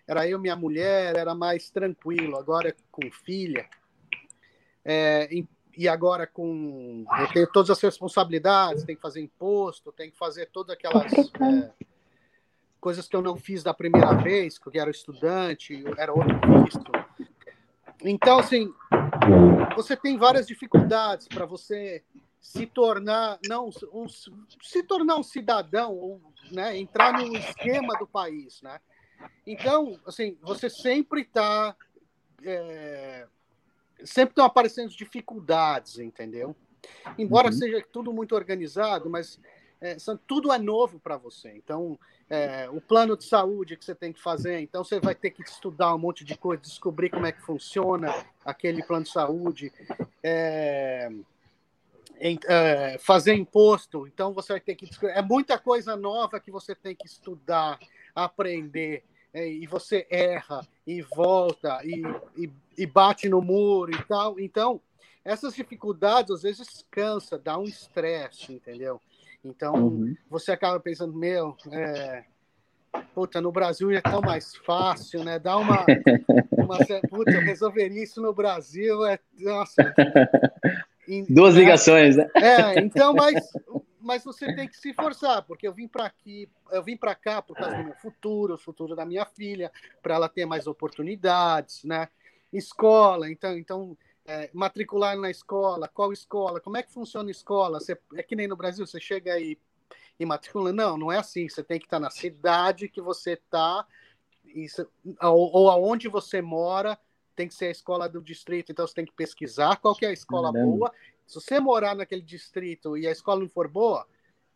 era eu minha mulher, era mais tranquilo. Agora com filha, é, e- agora com eu tenho todas as responsabilidades, tem que fazer imposto, tem que fazer todas aquelas é, coisas que eu não fiz da primeira vez, porque eu era estudante, eu era outro visto. Então, assim, você tem várias dificuldades para você se tornar não um, se tornar um cidadão, ou, né, entrar no esquema do país, né? Então, assim, você sempre está sempre estão aparecendo dificuldades, entendeu? Embora Uhum. seja tudo muito organizado, mas é, são- tudo é novo para você. Então, é, o plano de saúde que você tem que fazer, então você vai ter que estudar um monte de coisa, descobrir como é que funciona aquele plano de saúde, é, em- é, fazer imposto, então você vai ter que descobrir. É muita coisa nova que você tem que estudar, aprender, é, e você erra e volta e, e, e bate no muro e tal. Então, essas dificuldades às vezes cansa, dá um estresse, entendeu? Então, Uhum. você acaba pensando, meu, é, puta, no Brasil é tão mais fácil, né? Dá uma, uma puta, eu resolveria isso no Brasil, é, nossa. Duas né? ligações, né? É, então, mas, mas você tem que se forçar, porque eu vim para aqui, eu vim para cá por causa do meu futuro, o futuro da minha filha, para ela ter mais oportunidades, né? Escola, então, então é, matricular na escola, qual escola, como é que funciona a escola? Você, é que nem no Brasil, você chega aí e matricula. Não, não é assim. Você tem que estar na cidade que você está, ou, ou aonde você mora, tem que ser a escola do distrito. Então você tem que pesquisar qual que é a escola Caramba. boa. Se você morar naquele distrito e a escola não for boa,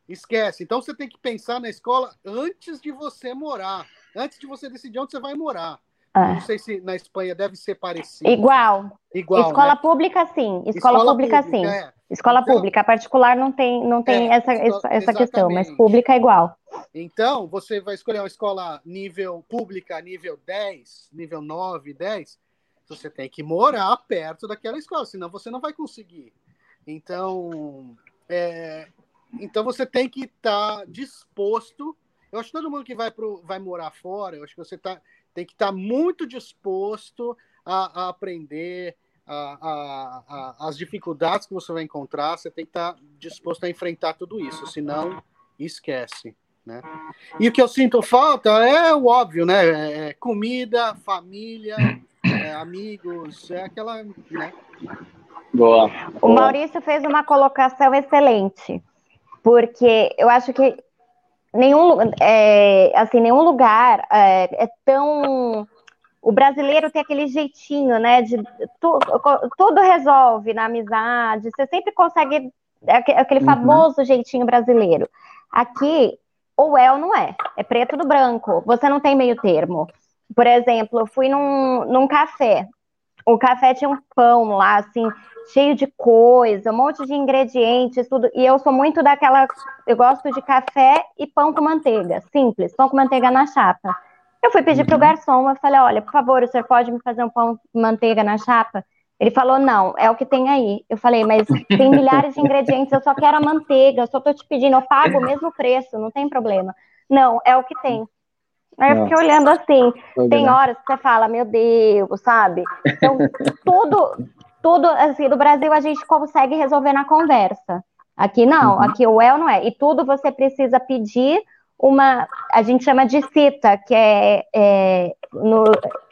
esquece. Então você tem que pensar na escola antes de você morar, antes de você decidir onde você vai morar. É. Não sei se na Espanha deve ser parecido. Igual. Igual, escola né? pública, sim. Escola, pública, sim. é. Escola Então- pública. Particular não tem, não tem É, essa, escola- essa questão, mas pública é igual. Então, você vai escolher uma escola nível pública, nível 10, nível 9, 10. Você tem que morar perto daquela escola, senão você não vai conseguir. Então, é, então você tem que estar disposto. Eu acho que todo mundo que vai, pro, vai morar fora, eu acho que você tá, tem que estar muito disposto a, a aprender a- a- as dificuldades que você vai encontrar. Você tem que estar disposto a enfrentar tudo isso, senão esquece. Né? E o que eu sinto falta é o óbvio, né? É comida, família, é amigos, é aquela. Né? Boa. O boa. Maurício fez uma colocação excelente, porque eu acho que nenhum, é, assim, nenhum lugar é, é tão. O brasileiro tem aquele jeitinho, né? De tu- tudo resolve na amizade. Você sempre consegue aque- aquele Uhum. famoso jeitinho brasileiro. Aqui, ou é ou não é. É preto do branco. Você não tem meio termo. Por exemplo, eu fui num, num café. O café tinha um pão lá, assim, cheio de coisa, um monte de ingredientes, tudo. E eu sou muito daquela. Eu gosto de café e pão com manteiga, simples, pão com manteiga na chapa. Eu fui pedir Uhum. garçom, eu falei: olha, por favor, o senhor pode me fazer um pão com manteiga na chapa? Ele falou: não, é o que tem aí. Eu falei: mas tem milhares de ingredientes, eu só quero a manteiga, eu só tô te pedindo, eu pago o mesmo preço, não tem problema. Não, é o que tem. Aí eu fiquei olhando assim, tem horas que você fala, meu Deus, sabe? Então, tudo, tudo, assim, do Brasil a gente consegue resolver na conversa. Aqui não, Uhum. aqui o é ou não é. E tudo você precisa pedir uma, a gente chama de cita, que é, é no-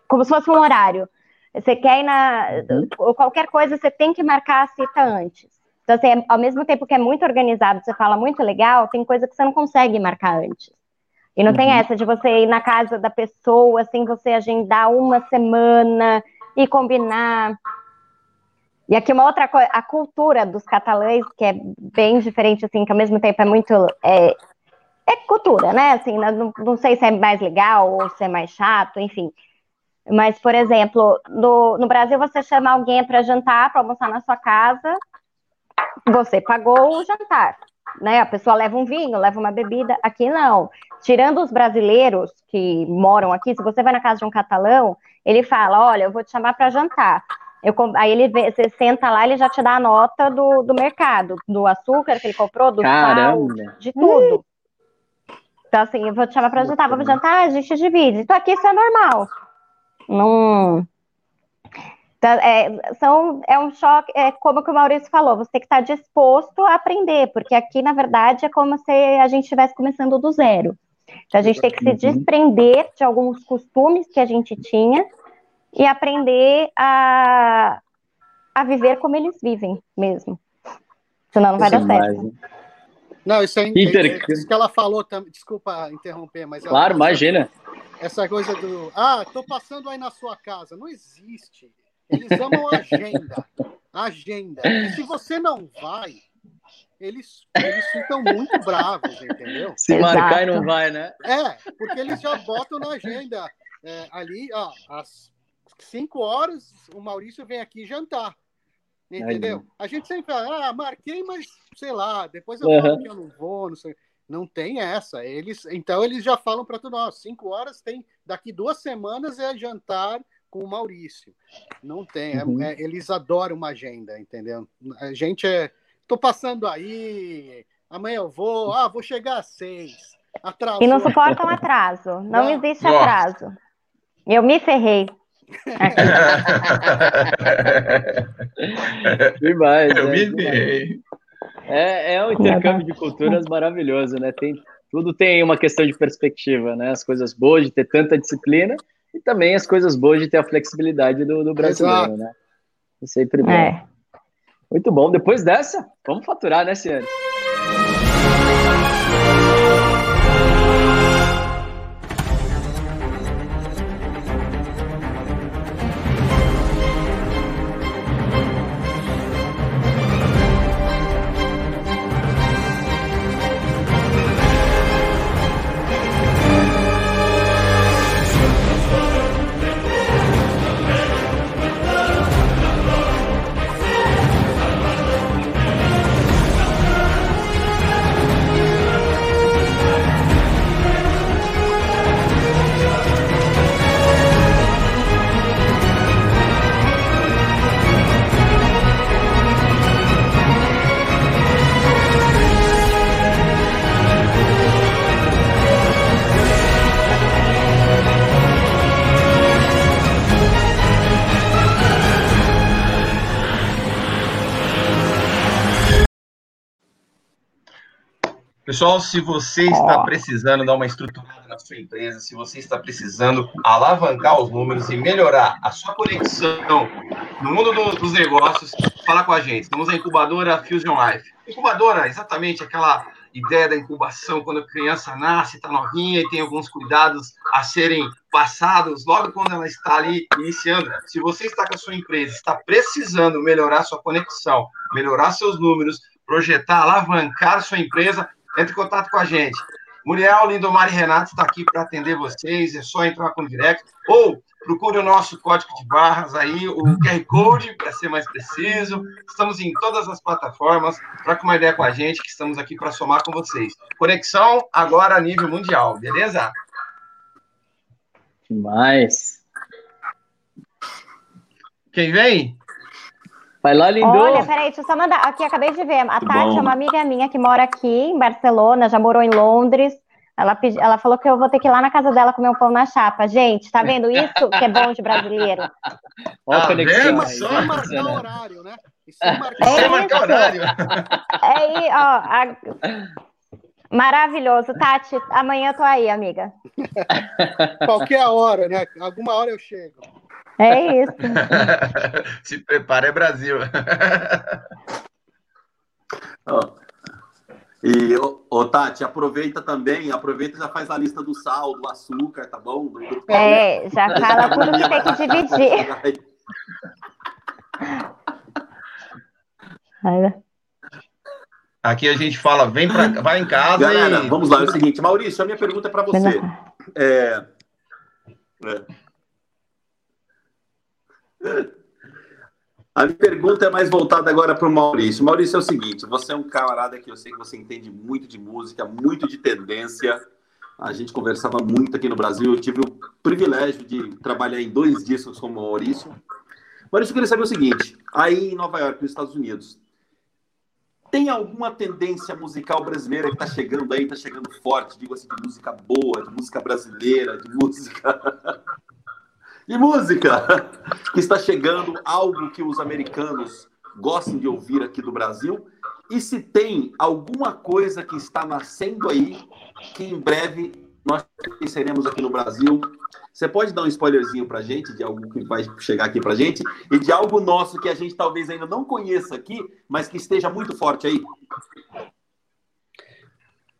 como se fosse um horário. Você quer ir na, Uhum. ou qualquer coisa, você tem que marcar a cita antes. Então, assim, ao mesmo tempo que é muito organizado, você fala muito legal, tem coisa que você não consegue marcar antes. E não uhum. tem essa de você ir na casa da pessoa, sem você agendar uma semana e combinar. E aqui uma outra coisa, a cultura dos catalães, que é bem diferente, assim, que ao mesmo tempo é muito. É, é cultura, né? Assim, não, não sei se é mais legal ou se é mais chato, enfim. Mas, por exemplo, no, no Brasil você chama alguém para jantar, para almoçar na sua casa, você pagou o jantar, né? A pessoa leva um vinho, leva uma bebida. Aqui não. Tirando os brasileiros que moram aqui, se você vai na casa de um catalão, ele fala: Olha, eu vou te chamar para jantar. Eu, aí ele você senta lá, ele já te dá a nota do, do mercado, do açúcar que ele comprou, do Caramba. sal, de tudo. Então, assim, eu vou te chamar para jantar, vamos jantar, a gente divide. Então, aqui isso é normal. Não. Então, é, são, é um choque, é como que o Maurício falou, você tem que estar disposto a aprender, porque aqui, na verdade, é como se a gente estivesse começando do zero. Então, a gente tem que se uhum. desprender de alguns costumes que a gente tinha e aprender a, a viver como eles vivem mesmo. Senão não vai dar certo. Não, isso é, Inter... é, isso que ela falou também. Desculpa interromper, mas. Claro, imagina. Essa coisa do. Ah, estou passando aí na sua casa. Não existe. Eles amam agenda. Agenda. E se você não vai, eles, eles ficam muito bravos, entendeu? Se Exato. marcar e não vai, né? É, porque eles já botam na agenda. É, ali, ó, às 5 horas, o Maurício vem aqui jantar. Entendeu? A gente sempre fala, ah, marquei, mas sei lá, depois eu uhum. falo que eu não vou, não sei. Não tem essa. Eles, então eles já falam para tudo, ó, cinco horas tem, daqui duas semanas é jantar com o Maurício. Não tem. É, uhum. É, eles adoram uma agenda, entendeu? A gente é. Tô passando aí, amanhã eu vou, ah, vou chegar às seis. Atrasou. E não suportam atraso. Não, não. existe atraso. Eu me ferrei. demais. Eu né? me É, é um intercâmbio de culturas maravilhoso, né? Tem, tudo tem uma questão de perspectiva, né? As coisas boas de ter tanta disciplina e também as coisas boas de ter a flexibilidade do, do brasileiro, Exato. né? É sempre bom. É. Muito bom. Depois dessa, vamos faturar, né, Ciane? Pessoal, se você está precisando dar uma estruturada na sua empresa, se você está precisando alavancar os números e melhorar a sua conexão no mundo do, dos negócios, fala com a gente. Estamos na incubadora Fusion Life. Incubadora, exatamente aquela ideia da incubação, quando a criança nasce, está novinha e tem alguns cuidados a serem passados logo quando ela está ali iniciando. Se você está com a sua empresa, está precisando melhorar sua conexão, melhorar seus números, projetar, alavancar sua empresa, entre em contato com a gente. Muriel, Lindomar e Renato está aqui para atender vocês, é só entrar com o direct, ou procure o nosso código de barras aí, o QR Code, para ser mais preciso. Estamos em todas as plataformas, troque uma ideia com a gente, que estamos aqui para somar com vocês. Conexão agora a nível mundial, beleza? Demais. Quem vem? Vai lá, lindo. Olha, peraí, deixa eu só mandar. Aqui, acabei de ver. A Tati é uma amiga minha que mora aqui em Barcelona, já morou em Londres. Ela, pedi, ela falou que eu vou ter que ir lá na casa dela comer um pão na chapa. Gente, tá vendo isso que é bom de brasileiro? Olha a conexão. Sem marcar horário, né? sem marcar, é marcar horário. É aí, ó. A... Maravilhoso. Tati, amanhã eu tô aí, amiga. Qualquer hora, né? Alguma hora eu chego. É isso. Se prepara, é Brasil. E, ô, ô, Tati, aproveita também, aproveita e já faz a lista do sal, do açúcar, tá bom? Do, do... É, já fala tudo que tem que dividir. Aqui a gente fala, vem pra, vai em casa Galera, e... vamos lá, é o seguinte, Maurício, a minha pergunta é para você. É... É... A minha pergunta é mais voltada agora para o Maurício. Maurício, é o seguinte: você é um camarada que eu sei que você entende muito de música, muito de tendência. A gente conversava muito aqui no Brasil. Eu tive o privilégio de trabalhar em dois discos com o Maurício. Maurício, eu queria saber o seguinte: aí em Nova York, nos Estados Unidos, tem alguma tendência musical brasileira que está chegando aí, está chegando forte, digo assim, de música boa, de música brasileira, de música. De música! Que está chegando algo que os americanos gostam de ouvir aqui do Brasil. E se tem alguma coisa que está nascendo aí, que em breve nós conheceremos aqui no Brasil. Você pode dar um spoilerzinho para gente de algo que vai chegar aqui para gente e de algo nosso que a gente talvez ainda não conheça aqui, mas que esteja muito forte aí?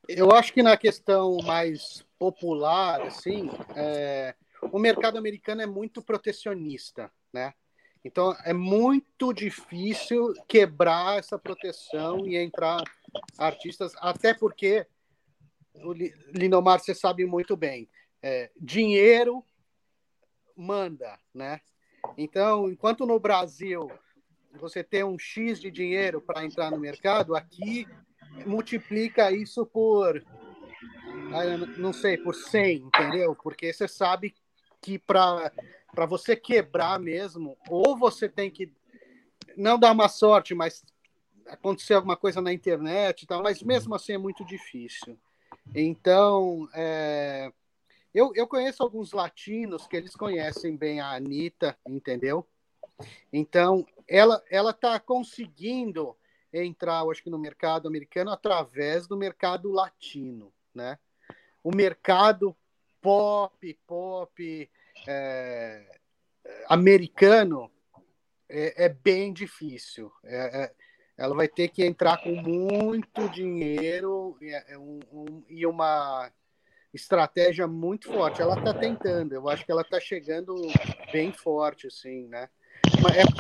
Eu acho que na questão mais popular, assim, é, o mercado americano é muito protecionista, né? Então é muito difícil quebrar essa proteção e entrar artistas, até porque o Lindomar, você sabe muito bem, é, dinheiro manda, né? Então, enquanto no Brasil você tem um X de dinheiro para entrar no mercado, aqui multiplica isso por, ah, não sei, por 100, entendeu? Porque você sabe que para você quebrar mesmo, ou você tem que não dar uma sorte, mas acontecer alguma coisa na internet e tal, mas mesmo assim é muito difícil. Então, é, eu, eu conheço alguns latinos que eles conhecem bem a Anitta, entendeu? Então, ela ela está conseguindo entrar, eu acho que no mercado americano através do mercado latino, né? O mercado pop, pop é, americano é, é, bem difícil. É, é ela vai ter que entrar com muito dinheiro e, é, um, um, e uma estratégia muito forte. Ela está tentando, eu acho que ela está chegando bem forte, assim, né?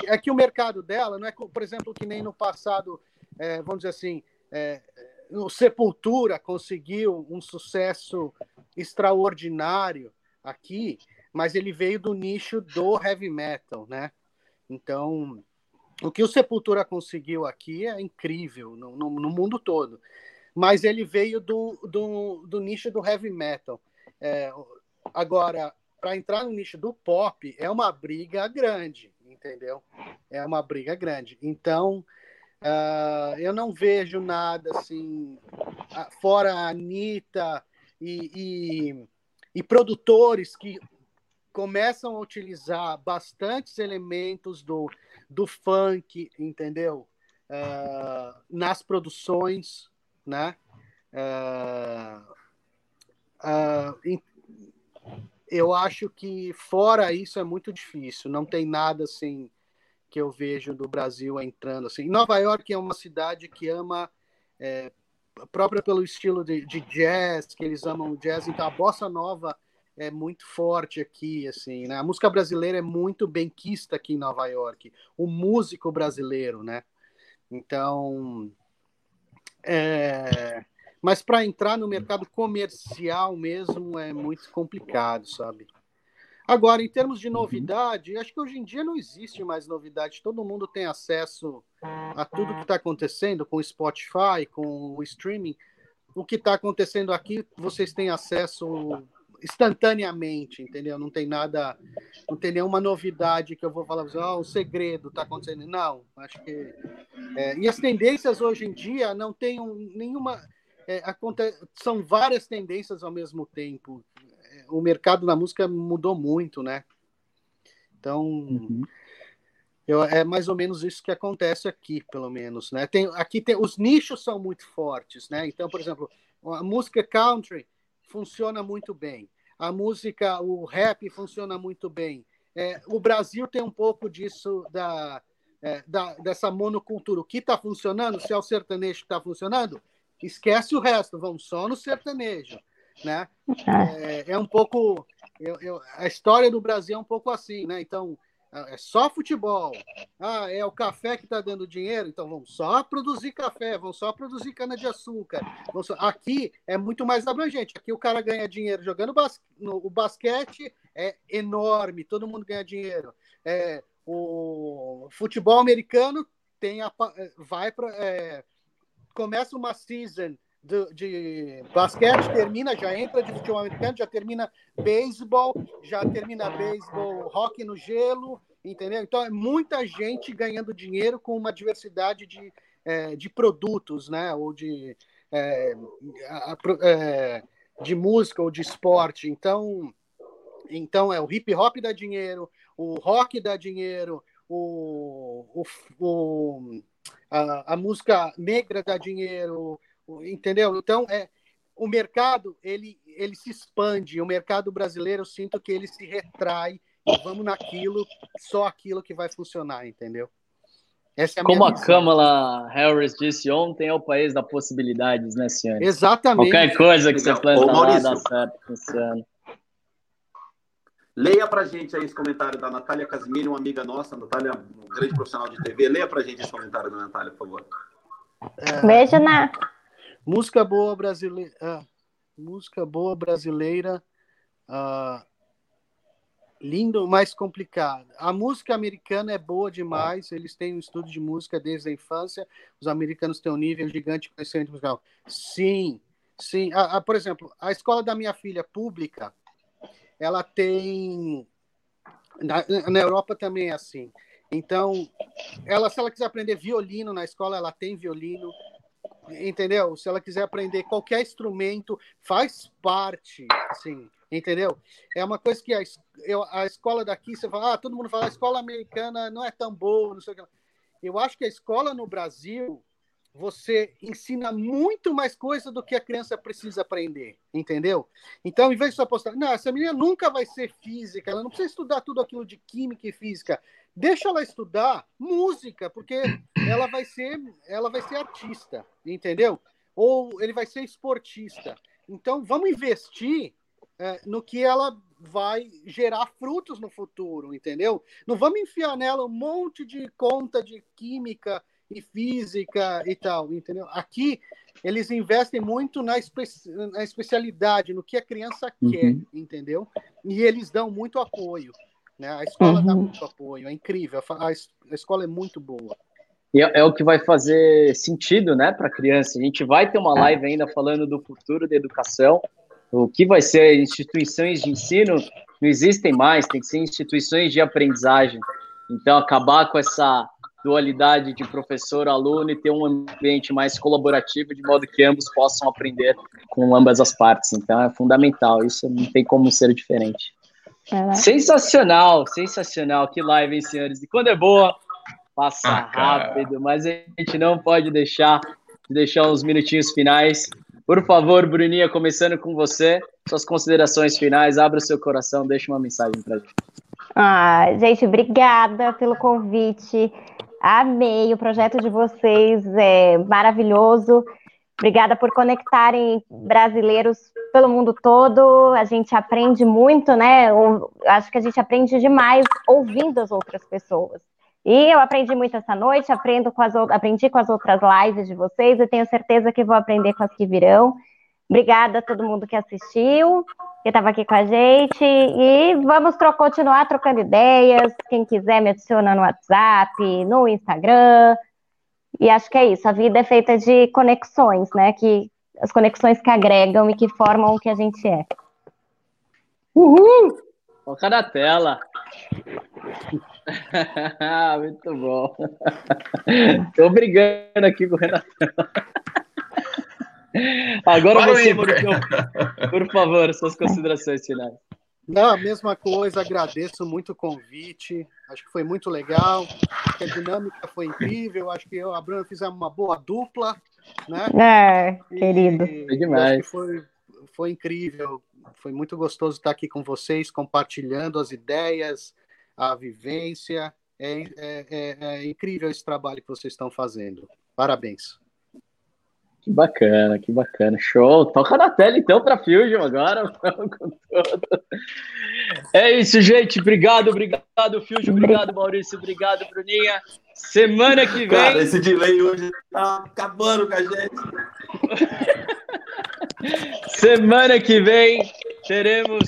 É, é, que o mercado dela não é, por exemplo, que nem no passado, é, vamos dizer assim, é, o Sepultura conseguiu um sucesso extraordinário aqui, mas ele veio do nicho do heavy metal, né? Então, o que o Sepultura conseguiu aqui é incrível no, no, no mundo todo. Mas ele veio do, do, do nicho do heavy metal. É, agora, para entrar no nicho do pop, é uma briga grande, entendeu? É uma briga grande. Então, uh, eu não vejo nada assim, fora a Anitta e, e, e produtores que começam a utilizar bastantes elementos do, do funk, entendeu? Uh, nas produções, né? Uh, uh, eu acho que fora isso é muito difícil. Não tem nada assim que eu vejo do Brasil entrando assim. Nova York é uma cidade que ama é, própria pelo estilo de, de jazz, que eles amam jazz. Então a bossa nova é muito forte aqui, assim, né? A música brasileira é muito bem quista aqui em Nova York. O músico brasileiro, né? Então, é... mas para entrar no mercado comercial mesmo é muito complicado, sabe? Agora, em termos de novidade, acho que hoje em dia não existe mais novidade. Todo mundo tem acesso a tudo que está acontecendo com o Spotify, com o streaming. O que está acontecendo aqui, vocês têm acesso instantaneamente, entendeu? Não tem nada, não tem nenhuma novidade que eu vou falar, oh, um segredo está acontecendo. Não, acho que. É, e as tendências hoje em dia não tem um, nenhuma. É. São várias tendências ao mesmo tempo. É, o mercado da música mudou muito, né? Então. Uhum. Eu, é mais ou menos isso que acontece aqui, pelo menos, né? Tem, aqui tem os nichos são muito fortes, né? Então, por exemplo, a música country funciona muito bem. A música, o rap funciona muito bem. É, o Brasil tem um pouco disso da, é, da, dessa monocultura. O que está funcionando, se é o sertanejo que está funcionando, esquece o resto, vamos só no sertanejo. Né? É, é um pouco. Eu, eu, a história do Brasil é um pouco assim, né? Então, é só futebol. Ah, é o café que está dando dinheiro, então vamos só produzir café, vamos só produzir cana-de-açúcar. Só... Aqui é muito mais abrangente. Aqui o cara ganha dinheiro jogando bas... no... o basquete, é enorme, todo mundo ganha dinheiro. É, o futebol americano tem a, vai para é, começa uma season de, de, basquete, termina, já entra de futebol americano, já termina beisebol, já termina beisebol, hockey no gelo, entendeu? Então é muita gente ganhando dinheiro com uma diversidade de, é, de produtos, né? Ou de, é, é, de música ou de esporte. Então, então é o hip hop dá dinheiro, o rock dá dinheiro, o, o, o a, a, música negra dá dinheiro, entendeu? Então é o mercado ele ele se expande, o mercado brasileiro eu sinto que ele se retrai e vamos naquilo, só aquilo que vai funcionar, entendeu? Essa é a Como a Kamala Harris disse ontem, é o país das possibilidades, né, senhor? Exatamente. Qualquer coisa que você planta lá dá certo funciona. Leia para gente aí esse comentário da Natália Casimiro, uma amiga nossa, Natália, um grande profissional de TV. Leia para gente esse comentário da Natália, por favor. É... Beijo, Ná. Música boa brasileira. Ah, música boa brasileira. Ah, lindo, mas complicado. A música americana é boa demais. Eles têm um estudo de música desde a infância. Os americanos têm um nível gigante de conhecimento musical. Sim, sim. Ah, ah, por exemplo, a escola da minha filha pública ela tem. Na, na Europa também é assim. Então, ela, se ela quiser aprender violino na escola, ela tem violino, entendeu? Se ela quiser aprender qualquer instrumento, faz parte, assim, entendeu? É uma coisa que a, eu, a escola daqui, você fala, ah, todo mundo fala, a escola americana não é tão boa, não sei o que. Eu acho que a escola no Brasil, você ensina muito mais coisa do que a criança precisa aprender, entendeu? Então, em vez de você apostar, não, essa menina nunca vai ser física, ela não precisa estudar tudo aquilo de química e física. Deixa ela estudar música, porque ela vai ser, ela vai ser artista, entendeu? Ou ele vai ser esportista. Então, vamos investir é, no que ela vai gerar frutos no futuro, entendeu? Não vamos enfiar nela um monte de conta de química e física e tal, entendeu? Aqui eles investem muito na, espe na especialidade, no que a criança uhum. quer, entendeu? E eles dão muito apoio. Né? A escola uhum. dá muito apoio, é incrível, a, a escola é muito boa. E é, é, o que vai fazer sentido, né, para a criança. A gente vai ter uma live ainda falando do futuro da educação, o que vai ser instituições de ensino não existem mais, tem que ser instituições de aprendizagem. Então, acabar com essa dualidade de professor-aluno e ter um ambiente mais colaborativo, de modo que ambos possam aprender com ambas as partes. Então é fundamental, isso não tem como ser diferente. Sensacional, sensacional. Que live, hein, senhores? E quando é boa, passa ah, rápido, mas a gente não pode deixar de deixar uns minutinhos finais. Por favor, Bruninha, começando com você, suas considerações finais, abra o seu coração, deixe uma mensagem para gente. Ah, gente, obrigada pelo convite. Amei o projeto de vocês, é maravilhoso. Obrigada por conectarem brasileiros pelo mundo todo. A gente aprende muito, né? Eu acho que a gente aprende demais ouvindo as outras pessoas. E eu aprendi muito essa noite, aprendo com as, aprendi com as outras lives de vocês e tenho certeza que vou aprender com as que virão. Obrigada a todo mundo que assistiu, que estava aqui com a gente. E vamos tro continuar trocando ideias. Quem quiser me adiciona no WhatsApp, no Instagram. E acho que é isso. A vida é feita de conexões, né? Que, as conexões que agregam e que formam o que a gente é. Uhul! Foca na tela. Muito bom. Tô brigando aqui com o Renato. Agora Para você, por favor, suas considerações finais. Não, a mesma coisa, agradeço muito o convite, acho que foi muito legal, acho que a dinâmica foi incrível, acho que eu e a Bruna fizemos uma boa dupla, né? É, querido. foi demais. Foi, foi incrível, foi muito gostoso estar aqui com vocês, compartilhando as ideias, a vivência, É, é, é, é incrível esse trabalho que vocês estão fazendo. Parabéns. Que bacana, que bacana. Show. Toca na tela então para Fusion agora. É isso, gente. Obrigado, obrigado, Fusion. Obrigado, Maurício. Obrigado, Bruninha. Semana que vem. Cara, esse delay hoje tá acabando com a gente. Semana que vem teremos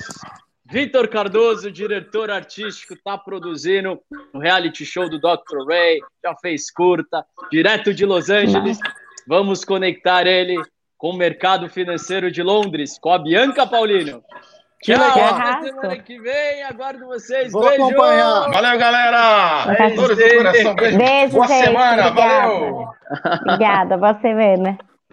Vitor Cardoso, diretor artístico, está produzindo o um reality show do Dr. Ray, já fez curta, direto de Los Angeles. Vamos conectar ele com o mercado financeiro de Londres, com a Bianca Paulino. Que Tchau, legal. até semana que vem. Aguardo vocês. Vou Beijo. acompanhar. Valeu, galera! É do aí. coração. Beijo. Beijo, Boa gente. semana. Obrigada. Valeu! Obrigada, boa semana.